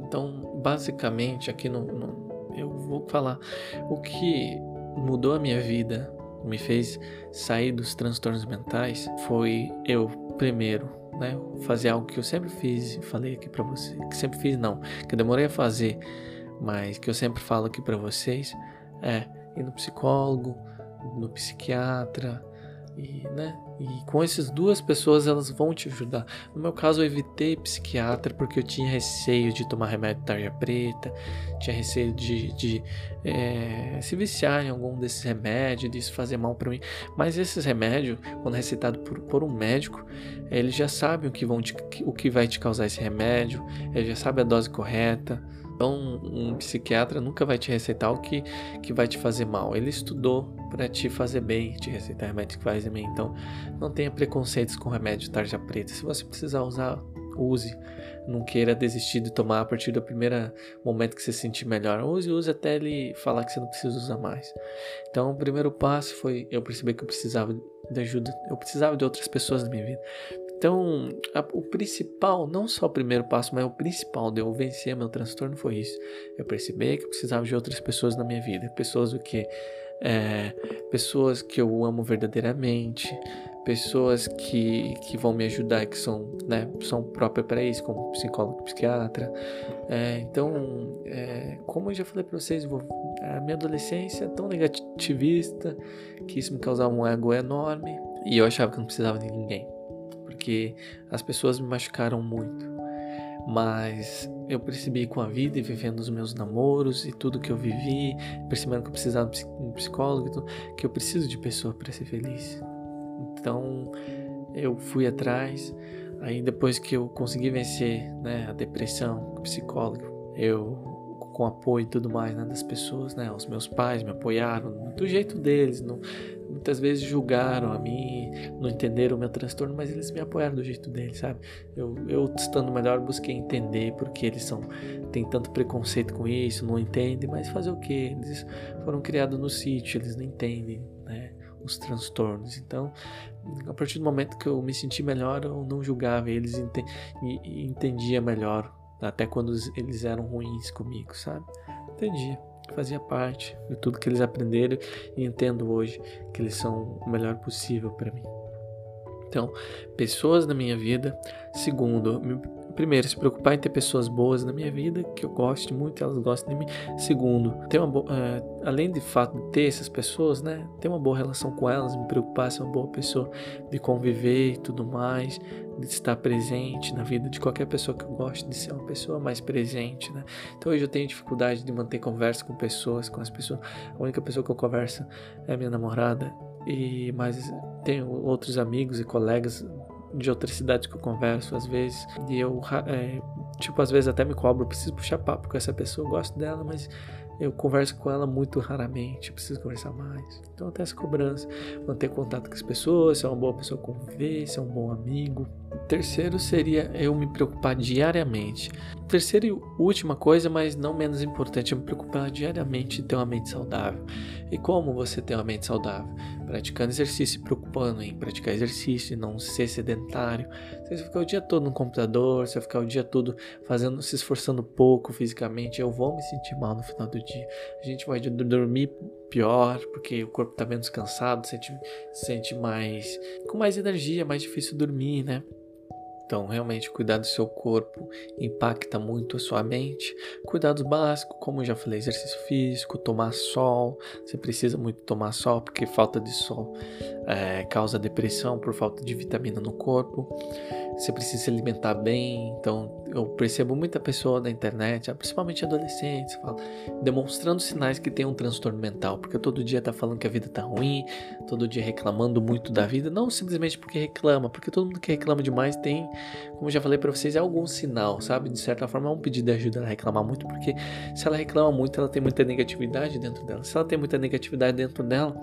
Então, basicamente, aqui no, no, eu vou falar o que mudou a minha vida, me fez sair dos transtornos mentais, foi eu primeiro, né, fazer algo que eu sempre fiz, falei aqui para você, que sempre fiz não, que eu demorei a fazer, mas que eu sempre falo aqui para vocês, é ir no psicólogo, no psiquiatra, e, né? E com essas duas pessoas elas vão te ajudar. No meu caso, eu evitei psiquiatra porque eu tinha receio de tomar remédio de tarja preta, tinha receio de, de é, se viciar em algum desses remédios, disso fazer mal para mim. Mas esses remédios, quando recetado por, por um médico, eles já sabem o que, vão te, o que vai te causar esse remédio, ele já sabe a dose correta. Então, um psiquiatra nunca vai te receitar o que, que vai te fazer mal. Ele estudou para te fazer bem, te receitar remédio que faz bem. Então, não tenha preconceitos com remédio tarja preta. Se você precisar usar, use. Não queira desistir de tomar a partir do primeiro momento que você se sentir melhor. Use, use até ele falar que você não precisa usar mais. Então, o primeiro passo foi eu perceber que eu precisava de ajuda. Eu precisava de outras pessoas na minha vida. Então, a, o principal, não só o primeiro passo, mas o principal de eu vencer meu transtorno foi isso. Eu percebi que eu precisava de outras pessoas na minha vida. Pessoas o que? É, pessoas que eu amo verdadeiramente, pessoas que, que vão me ajudar, que são, né, são próprias para isso, como psicólogo, psiquiatra. É, então, é, como eu já falei para vocês, a minha adolescência é tão negativista que isso me causava um ego enorme e eu achava que não precisava de ninguém porque as pessoas me machucaram muito. Mas eu percebi com a vida e vivendo os meus namoros e tudo que eu vivi, percebendo que eu precisava de um psicólogo, que eu preciso de pessoa para ser feliz. Então eu fui atrás. Aí depois que eu consegui vencer né, a depressão, o psicólogo, eu com apoio e tudo mais né, das pessoas, né? Os meus pais me apoiaram do jeito deles, não, muitas vezes julgaram a mim, não entenderam o meu transtorno, mas eles me apoiaram do jeito deles, sabe? Eu, eu estando melhor, busquei entender porque eles são têm tanto preconceito com isso, não entendem, mas fazer o que? Eles foram criados no sítio, eles não entendem, né? Os transtornos. Então, a partir do momento que eu me senti melhor, eu não julgava eles e entendia melhor até quando eles eram ruins comigo, sabe? Entendi. Fazia parte de tudo que eles aprenderam e entendo hoje que eles são o melhor possível para mim. Então, pessoas na minha vida. Segundo, primeiro, se preocupar em ter pessoas boas na minha vida, que eu goste muito, elas gostem de mim. Segundo, ter uma uh, além de fato de ter essas pessoas, né, ter uma boa relação com elas, me preocupar se é uma boa pessoa, de conviver e tudo mais, de estar presente na vida de qualquer pessoa que eu goste, de ser uma pessoa mais presente, né. Então hoje eu tenho dificuldade de manter conversa com pessoas, com as pessoas. A única pessoa que eu converso é minha namorada e mas tenho outros amigos e colegas de outras cidades que eu converso às vezes e eu é, tipo às vezes até me cobro preciso puxar papo com essa pessoa eu gosto dela mas eu converso com ela muito raramente, preciso conversar mais. Então, até essa cobrança, manter contato com as pessoas, ser uma boa pessoa conviver, ser um bom amigo. Terceiro seria eu me preocupar diariamente. Terceira e última coisa, mas não menos importante, é me preocupar diariamente em ter uma mente saudável. E como você ter uma mente saudável? Praticando exercício, preocupando em praticar exercício, não ser sedentário. Você ficar o dia todo no computador, você ficar o dia todo fazendo, se esforçando pouco fisicamente, eu vou me sentir mal no final do dia. A gente vai dormir pior, porque o corpo está menos cansado, sente, sente mais. com mais energia, mais difícil dormir, né? Então, realmente, cuidar do seu corpo impacta muito a sua mente. Cuidados básicos, como já falei, exercício físico, tomar sol. Você precisa muito tomar sol, porque falta de sol é, causa depressão por falta de vitamina no corpo. Você precisa se alimentar bem. Então, eu percebo muita pessoa na internet, principalmente adolescentes, fala, demonstrando sinais que tem um transtorno mental, porque todo dia tá falando que a vida tá ruim, todo dia reclamando muito da vida, não simplesmente porque reclama, porque todo mundo que reclama demais tem, como já falei para vocês, é algum sinal, sabe? De certa forma é um pedido de ajuda a reclamar muito, porque se ela reclama muito, ela tem muita negatividade dentro dela. Se ela tem muita negatividade dentro dela,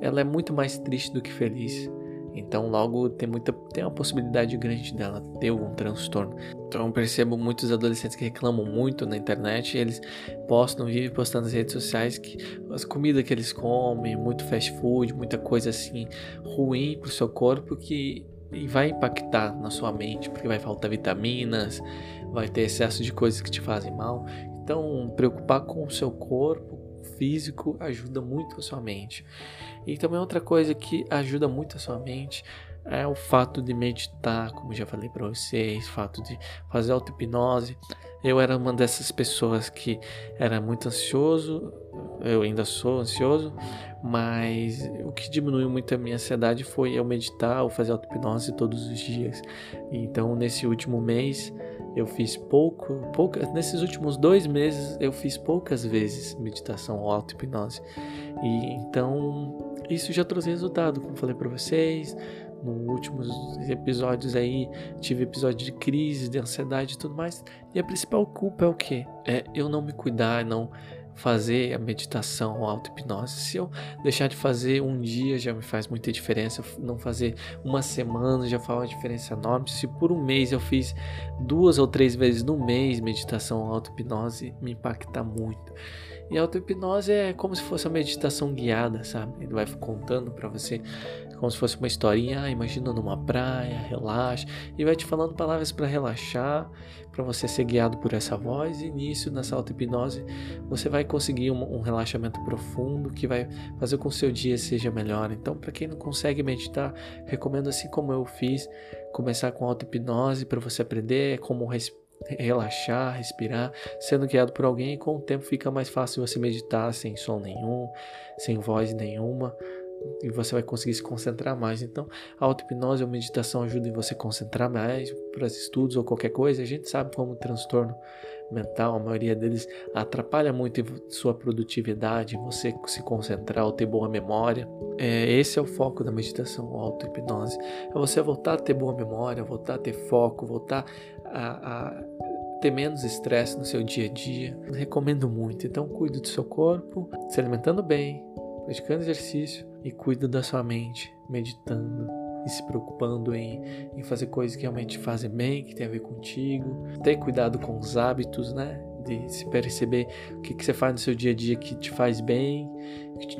ela é muito mais triste do que feliz. Então, logo tem muita tem uma possibilidade grande dela ter algum transtorno. Então, eu percebo muitos adolescentes que reclamam muito na internet, eles postam, vivem postando nas redes sociais que as comidas que eles comem, muito fast food, muita coisa assim ruim pro seu corpo que e vai impactar na sua mente, porque vai faltar vitaminas, vai ter excesso de coisas que te fazem mal. Então, preocupar com o seu corpo físico ajuda muito a sua mente. E também outra coisa que ajuda muito a sua mente é o fato de meditar, como já falei para vocês, o fato de fazer auto-hipnose. Eu era uma dessas pessoas que era muito ansioso, eu ainda sou ansioso, mas o que diminuiu muito a minha ansiedade foi eu meditar ou fazer auto-hipnose todos os dias. Então, nesse último mês, eu fiz pouco, pouca, nesses últimos dois meses eu fiz poucas vezes meditação ou auto-hipnose. E então isso já trouxe resultado, como falei para vocês. Nos últimos episódios aí, tive episódio de crise, de ansiedade e tudo mais. E a principal culpa é o que? É eu não me cuidar, não fazer a meditação, a auto-hipnose. Se eu deixar de fazer um dia já me faz muita diferença, não fazer uma semana já faz uma diferença enorme. Se por um mês eu fiz duas ou três vezes no mês meditação, auto-hipnose, me impacta muito. E a auto-hipnose é como se fosse uma meditação guiada, sabe? Ele vai contando para você como se fosse uma historinha, ah, imagina numa praia, relaxa, e vai te falando palavras para relaxar, para você ser guiado por essa voz, e nisso, nessa auto-hipnose, você vai conseguir um, um, relaxamento profundo que vai fazer com que o seu dia seja melhor. Então, para quem não consegue meditar, recomendo assim como eu fiz, começar com auto-hipnose para você aprender como respirar relaxar, respirar, sendo guiado por alguém, e com o tempo fica mais fácil você meditar sem som nenhum, sem voz nenhuma, e você vai conseguir se concentrar mais. Então, a auto-hipnose ou meditação ajuda em você concentrar mais para os estudos ou qualquer coisa. A gente sabe como o transtorno mental, a maioria deles atrapalha muito sua produtividade, você se concentrar ou ter boa memória. É, esse é o foco da meditação, auto-hipnose. É você voltar a ter boa memória, voltar a ter foco, voltar a, a ter menos estresse no seu dia a dia. recomendo muito. Então, cuide do seu corpo, se alimentando bem, praticando exercício e cuide da sua mente, meditando e se preocupando em, em fazer coisas que realmente fazem bem, que tem a ver contigo. Ter cuidado com os hábitos, né? De se perceber o que, que você faz no seu dia a dia que te faz bem,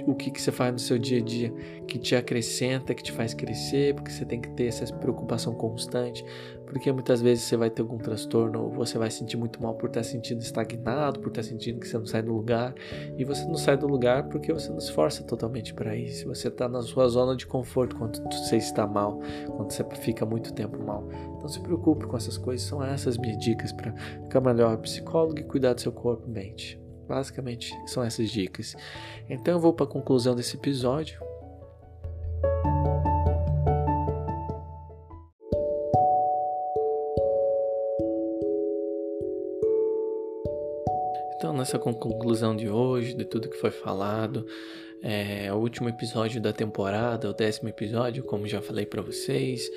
o que, que você faz no seu dia a dia que te acrescenta, que te faz crescer, porque você tem que ter essa preocupação constante, porque muitas vezes você vai ter algum transtorno, ou você vai sentir muito mal por estar sentindo estagnado, por estar sentindo que você não sai do lugar, e você não sai do lugar porque você não se esforça totalmente para isso, você está na sua zona de conforto quando você está mal, quando você fica muito tempo mal. Não se preocupe com essas coisas, são essas minhas dicas para ficar melhor psicólogo e cuidar do seu corpo e mente. Basicamente são essas dicas. Então eu vou para a conclusão desse episódio. Então, nessa conclusão de hoje, de tudo que foi falado, é o último episódio da temporada, o décimo episódio, como já falei para vocês.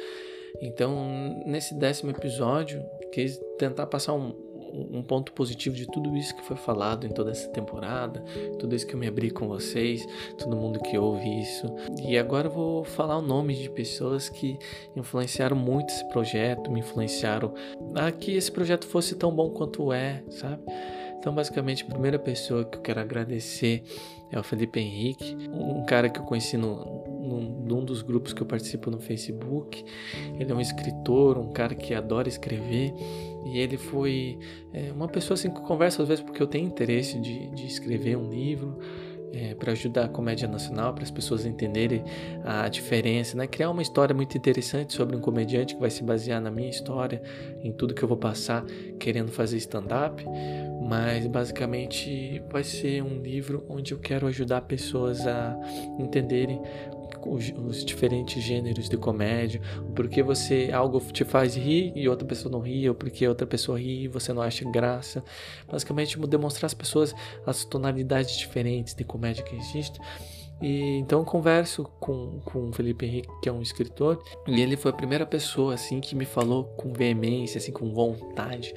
Então, nesse décimo episódio, quis tentar passar um, um ponto positivo de tudo isso que foi falado em toda essa temporada, tudo isso que eu me abri com vocês, todo mundo que ouve isso. E agora eu vou falar o nome de pessoas que influenciaram muito esse projeto, me influenciaram a que esse projeto fosse tão bom quanto é, sabe? Então, basicamente, a primeira pessoa que eu quero agradecer é o Felipe Henrique, um cara que eu conheci no, num, dos grupos que eu participo no Facebook. Ele é um escritor, um cara que adora escrever e ele foi é, uma pessoa assim que conversa às vezes porque eu tenho interesse de, de escrever um livro é, para ajudar a comédia nacional, para as pessoas entenderem a diferença, né? criar uma história muito interessante sobre um comediante que vai se basear na minha história, em tudo que eu vou passar querendo fazer stand-up, mas basicamente vai ser um livro onde eu quero ajudar pessoas a entenderem os, diferentes gêneros de comédia, porque você algo te faz rir e outra pessoa não ri, ou porque outra pessoa ri e você não acha graça. Basicamente, demonstrar às pessoas as tonalidades diferentes de comédia que existem. E então converso com, com o Felipe Henrique, que é um escritor, e ele foi a primeira pessoa assim que me falou com veemência, assim, com vontade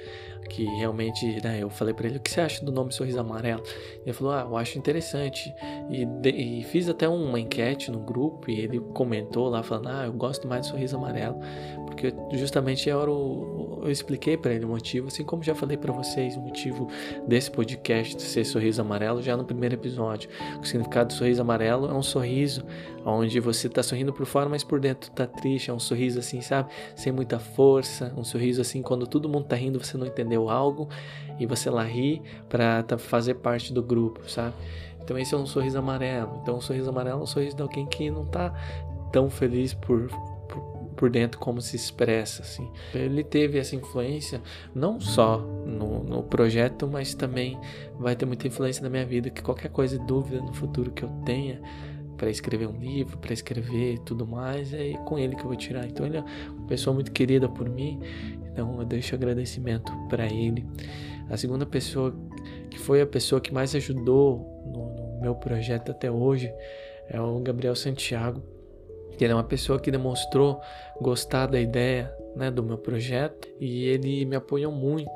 que realmente, né, eu falei para ele, o que você acha do nome Sorriso Amarelo? Ele falou, ah, eu acho interessante. E, de, e, fiz até uma enquete no grupo e ele comentou lá, falando, ah, eu gosto mais do Sorriso Amarelo, porque justamente era o, eu expliquei para ele o motivo, assim como já falei para vocês o motivo desse podcast ser Sorriso Amarelo já no primeiro episódio. O significado do Sorriso Amarelo é um sorriso onde você tá sorrindo por fora, mas por dentro tá triste, é um sorriso assim, sabe? Sem muita força, um sorriso assim, quando todo mundo tá rindo, você não entendeu algo e você lá ri para tá, fazer parte do grupo, sabe? Então esse é um sorriso amarelo. Então um sorriso amarelo é um sorriso de alguém que não tá tão feliz por por dentro como se expressa assim. Ele teve essa influência não só no, no, projeto, mas também vai ter muita influência na minha vida que qualquer coisa dúvida no futuro que eu tenha para escrever um livro, para escrever tudo mais, é com ele que eu vou tirar. Então ele é uma pessoa muito querida por mim, então eu deixo agradecimento para ele. A segunda pessoa que foi a pessoa que mais ajudou no, no meu projeto até hoje é o Gabriel Santiago. Ele é uma pessoa que demonstrou gostar da ideia né, do meu projeto e ele me apoiou muito.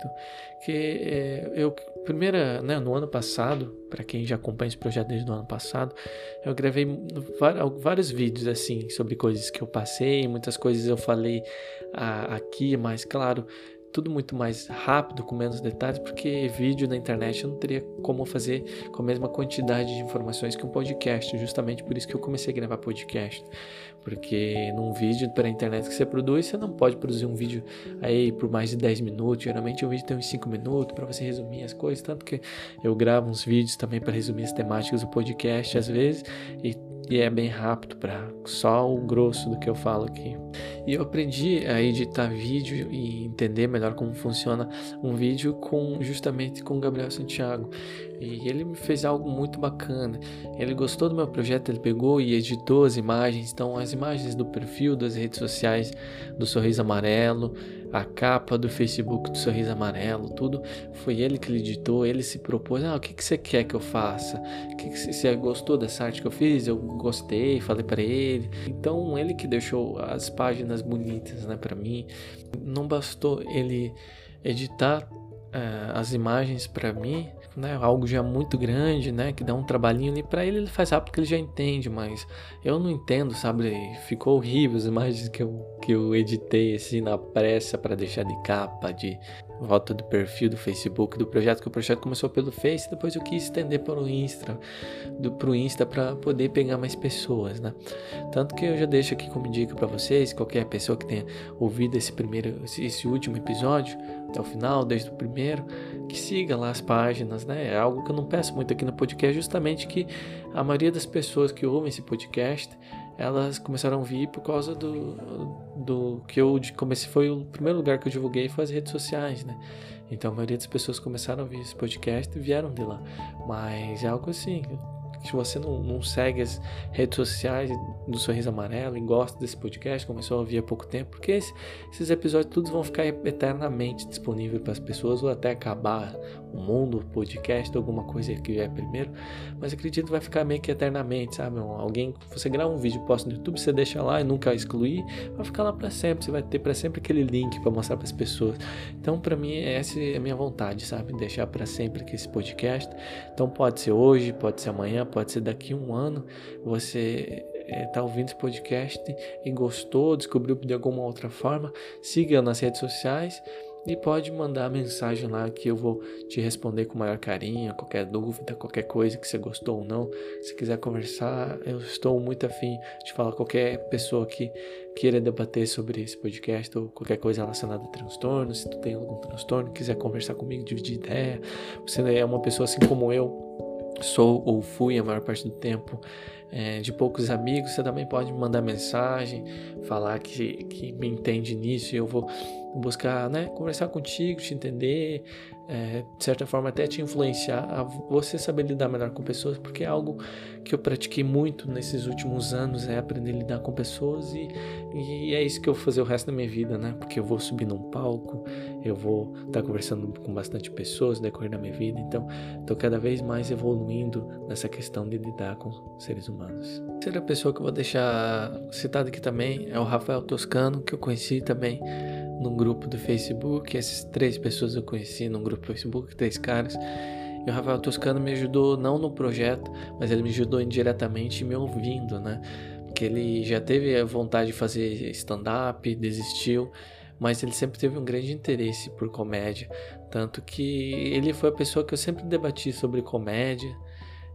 Que é, eu primeira, né, no ano passado, para quem já acompanha esse projeto desde o ano passado, eu gravei vários vídeos assim sobre coisas que eu passei, muitas coisas eu falei aqui, mas claro, tudo muito mais rápido, com menos detalhes, porque vídeo na internet eu não teria como fazer com a mesma quantidade de informações que um podcast, justamente por isso que eu comecei a gravar podcast. Porque num vídeo para a internet que você produz, você não pode produzir um vídeo aí por mais de 10 minutos. Geralmente o vídeo tem uns 5 minutos para você resumir as coisas, tanto que eu gravo uns vídeos também para resumir as temáticas do podcast às vezes e e é bem rápido para só o grosso do que eu falo aqui. E eu aprendi a editar vídeo e entender melhor como funciona um vídeo com justamente com o Gabriel Santiago. E ele me fez algo muito bacana. Ele gostou do meu projeto, ele pegou e editou as imagens. Então, as imagens do perfil das redes sociais do Sorriso Amarelo, a capa do Facebook do Sorriso Amarelo, tudo foi ele que editou. Ele se propôs: Ah, o que, que você quer que eu faça? O que, que você gostou dessa arte que eu fiz? Eu gostei, falei para ele. Então, ele que deixou as páginas bonitas, né, para mim. Não bastou ele editar uh, as imagens para mim, né, algo já muito grande, né, que dá um trabalhinho ali para ele, ele faz rápido porque ele já entende, mas eu não entendo, sabe? Ficou horrível as imagens que eu, que eu editei assim na pressa para deixar de capa, de volta do perfil do Facebook do projeto, que o projeto começou pelo Face, depois eu quis estender para o Insta, do pro Insta para poder pegar mais pessoas, né? Tanto que eu já deixo aqui como dica para vocês, qualquer pessoa que tenha ouvido esse primeiro, esse último episódio até o final, desde o primeiro, que siga lá as páginas, né? É algo que eu não peço muito aqui no podcast, justamente que a maioria das pessoas que ouvem esse podcast, elas começaram a vir por causa do, do que eu comecei, foi o primeiro lugar que eu divulguei foi as redes sociais, né? Então a maioria das pessoas começaram a ouvir esse podcast e vieram de lá. Mas é algo assim, se você não, não, segue as redes sociais do Sorriso Amarelo e gosta desse podcast, começou a ouvir há pouco tempo, porque esse, esses episódios todos vão ficar eternamente disponíveis para as pessoas ou até acabar o mundo, podcast, alguma coisa que vier primeiro. Mas acredito que vai ficar meio que eternamente, sabe? Alguém, você grava um vídeo, posta no YouTube, você deixa lá e nunca excluir, vai ficar lá para sempre. Você vai ter para sempre aquele link para mostrar para as pessoas. Então, para mim, essa é a minha vontade, sabe? Deixar para sempre aqui esse podcast. Então, pode ser hoje, pode ser amanhã, pode ser daqui um ano, você está eh, ouvindo esse podcast e gostou, descobriu de alguma outra forma, siga nas redes sociais e pode mandar mensagem lá que eu vou te responder com maior carinho, qualquer dúvida, qualquer coisa que você gostou ou não. Se quiser conversar, eu estou muito afim de falar qualquer pessoa que queira debater sobre esse podcast ou qualquer coisa relacionada a transtorno. Se tu tem algum transtorno, quiser conversar comigo, dividir ideia, você é uma pessoa assim como eu sou ou fui a maior parte do tempo é, de poucos amigos, você também pode me mandar mensagem, falar que, que me entende nisso e eu vou buscar né, conversar contigo, te entender, é, de certa forma até te influenciar a você saber lidar melhor com pessoas, porque é algo que eu pratiquei muito nesses últimos anos, é aprender a lidar com pessoas e, e é isso que eu vou fazer o resto da minha vida, né? Porque eu vou subir num palco, eu vou estar tá conversando com bastante pessoas no decorrer da minha vida, então estou cada vez mais evoluindo nessa questão de lidar com seres humanos. A terceira pessoa que eu vou deixar citada aqui também é o Rafael Toscano, que eu conheci também num grupo do Facebook. Essas três pessoas eu conheci num grupo do Facebook, três caras. E o Rafael Toscano me ajudou não no projeto, mas ele me ajudou indiretamente me ouvindo, né? Porque ele já teve a vontade de fazer stand-up, desistiu, mas ele sempre teve um grande interesse por comédia. Tanto que ele foi a pessoa que eu sempre debati sobre comédia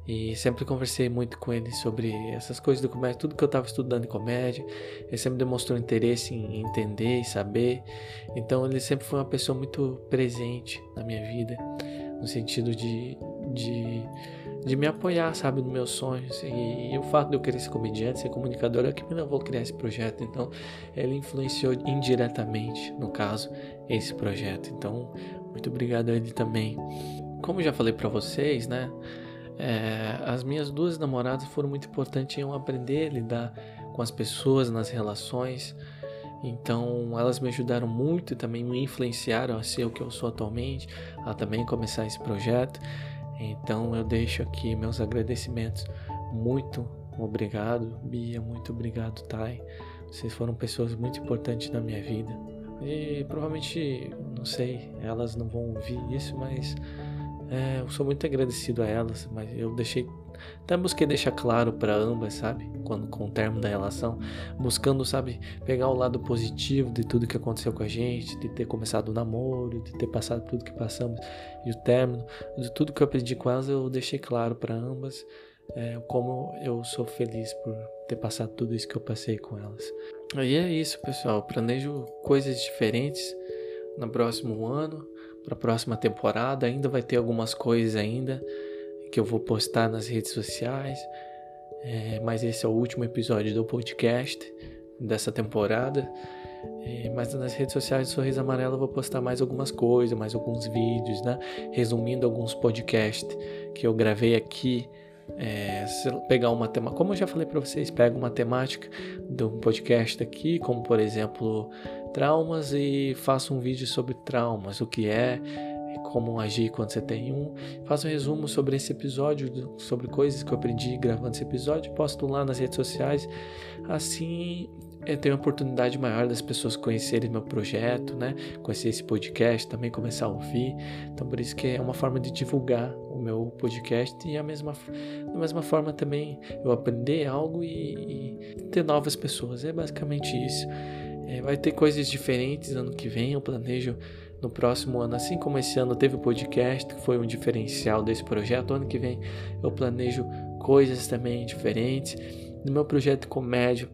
e sempre conversei muito com ele sobre essas coisas do comédia, tudo que eu estava estudando em comédia. Ele sempre demonstrou interesse em entender e saber. Então ele sempre foi uma pessoa muito presente na minha vida, no sentido de, de, de me apoiar, sabe, nos meus sonhos. E, e o fato de eu querer ser comediante, ser comunicador, é que me levou a criar esse projeto. Então ele influenciou indiretamente, no caso, esse projeto. Então, muito obrigado a ele também. Como já falei para vocês, né? É, as minhas duas namoradas foram muito importantes em eu aprender a lidar com as pessoas, nas relações. Então elas me ajudaram muito e também me influenciaram a ser o que eu sou atualmente, a também começar esse projeto. Então eu deixo aqui meus agradecimentos. Muito obrigado, Bia, muito obrigado, Thay. Vocês foram pessoas muito importantes na minha vida. E provavelmente, não sei, elas não vão ouvir isso, mas é, eu sou muito agradecido a elas, mas eu deixei. Até busquei deixar claro para ambas, sabe? Quando com o termo da relação, buscando, sabe, pegar o lado positivo de tudo que aconteceu com a gente, de ter começado o namoro, de ter passado tudo que passamos e o término, de tudo que eu aprendi com elas, eu deixei claro para ambas é, como eu sou feliz por ter passado tudo isso que eu passei com elas. E é isso, pessoal. Planejo coisas diferentes no próximo ano para a próxima temporada. Ainda vai ter algumas coisas ainda que eu vou postar nas redes sociais. É, mas esse é o último episódio do podcast dessa temporada. É, mas nas redes sociais do Sorriso Amarelo eu vou postar mais algumas coisas, mais alguns vídeos, né? Resumindo alguns podcasts que eu gravei aqui. É, pegar uma tema, como eu já falei para vocês, pega uma temática do podcast aqui, como por exemplo traumas e faço um vídeo sobre traumas, o que é, como agir quando você tem um. Faço um resumo sobre esse episódio, sobre coisas que eu aprendi gravando esse episódio, posto lá nas redes sociais. Assim eu tenho a oportunidade maior das pessoas conhecerem meu projeto, né? Conhecer esse podcast, também começar a ouvir. Então por isso que é uma forma de divulgar o meu podcast e a mesma da mesma forma também eu aprender algo e, e ter novas pessoas. É basicamente isso. É, vai ter coisas diferentes ano que vem. Eu planejo no próximo ano, assim como esse ano teve o podcast, que foi um diferencial desse projeto. Ano que vem eu planejo coisas também diferentes. No meu projeto comédia,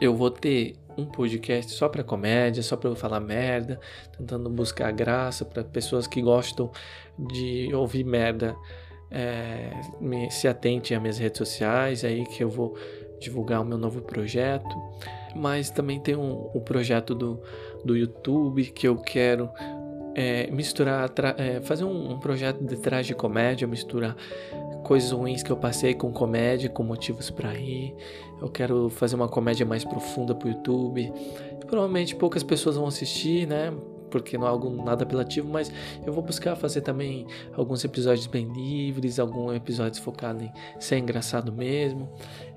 eu vou ter um podcast só para comédia, só para eu falar merda, tentando buscar graça para pessoas que gostam de ouvir merda. É, me, se atentem às minhas redes sociais, aí que eu vou divulgar o meu novo projeto mas também tem um, um projeto do, do YouTube que eu quero é, misturar, é, fazer um, um, projeto de trás de comédia, misturar coisas ruins que eu passei com comédia, com motivos para rir. Eu quero fazer uma comédia mais profunda pro YouTube. Provavelmente poucas pessoas vão assistir, né? porque não é algo nada apelativo, mas eu vou buscar fazer também alguns episódios bem livres, alguns episódios focados em ser engraçado mesmo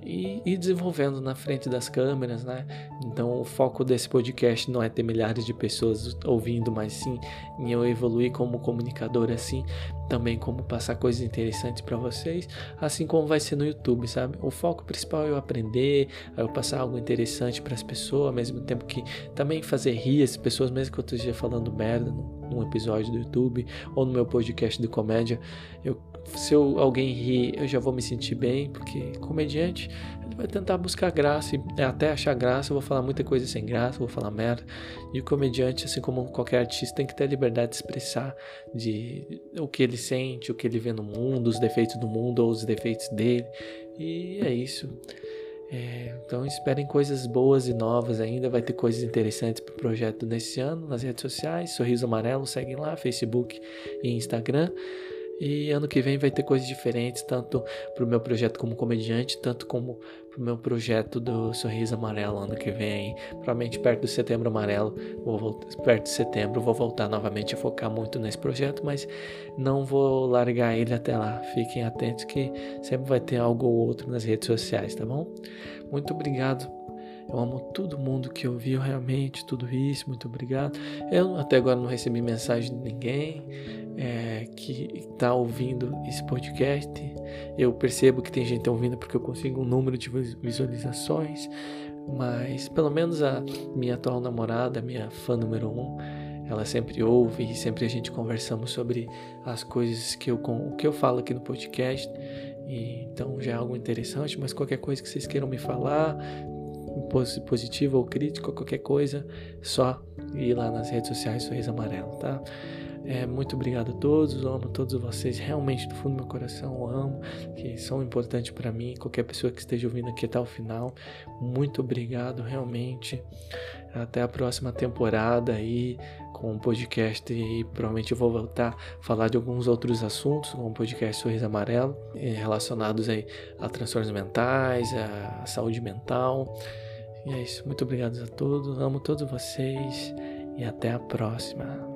e, e desenvolvendo na frente das câmeras, né? Então o foco desse podcast não é ter milhares de pessoas ouvindo, mas sim em eu evoluir como comunicador assim, também como passar coisas interessantes para vocês, assim como vai ser no YouTube, sabe? O foco principal é eu aprender, é eu passar algo interessante para as pessoas, ao mesmo tempo que também fazer rir as pessoas, mesmo que eu esteja falando merda num episódio do YouTube ou no meu podcast de comédia, eu se eu, alguém rir, eu já vou me sentir bem, porque comediante ele vai tentar buscar graça e até achar graça. Eu vou falar muita coisa sem graça, vou falar merda. E o comediante, assim como qualquer artista, tem que ter a liberdade de expressar de o que ele sente, o que ele vê no mundo, os defeitos do mundo ou os defeitos dele. E é isso. É, então esperem coisas boas e novas ainda. Vai ter coisas interessantes para o projeto nesse ano nas redes sociais. Sorriso Amarelo, seguem lá, Facebook e Instagram. E ano que vem vai ter coisas diferentes, tanto para o meu projeto como comediante, tanto como para o meu projeto do Sorriso Amarelo ano que vem. Provavelmente perto do Setembro Amarelo, vou voltar, perto de setembro, vou voltar novamente a focar muito nesse projeto, mas não vou largar ele até lá. Fiquem atentos que sempre vai ter algo ou outro nas redes sociais, tá bom? Muito obrigado eu amo todo mundo que ouviu realmente tudo isso. Muito obrigado. Eu até agora não recebi mensagem de ninguém é, que está ouvindo esse podcast. Eu percebo que tem gente ouvindo porque eu consigo um número de visualizações. Mas pelo menos a minha atual namorada, minha fã número um, ela sempre ouve e sempre a gente conversamos sobre as coisas que eu, que eu falo aqui no podcast. E, então já é algo interessante, mas qualquer coisa que vocês queiram me falar, positivo ou crítico, qualquer coisa, só ir lá nas redes sociais Sorriso Amarelo, tá? É, muito obrigado a todos, amo todos vocês, realmente do fundo do meu coração amo, que são importantes para mim, qualquer pessoa que esteja ouvindo aqui até o final, muito obrigado realmente, até a próxima temporada aí com o podcast e provavelmente eu vou voltar a falar de alguns outros assuntos, como o podcast Sorriso Amarelo, relacionados aí a transtornos mentais, a saúde mental, e é isso. Muito obrigado a todos. Amo todos vocês. E até a próxima.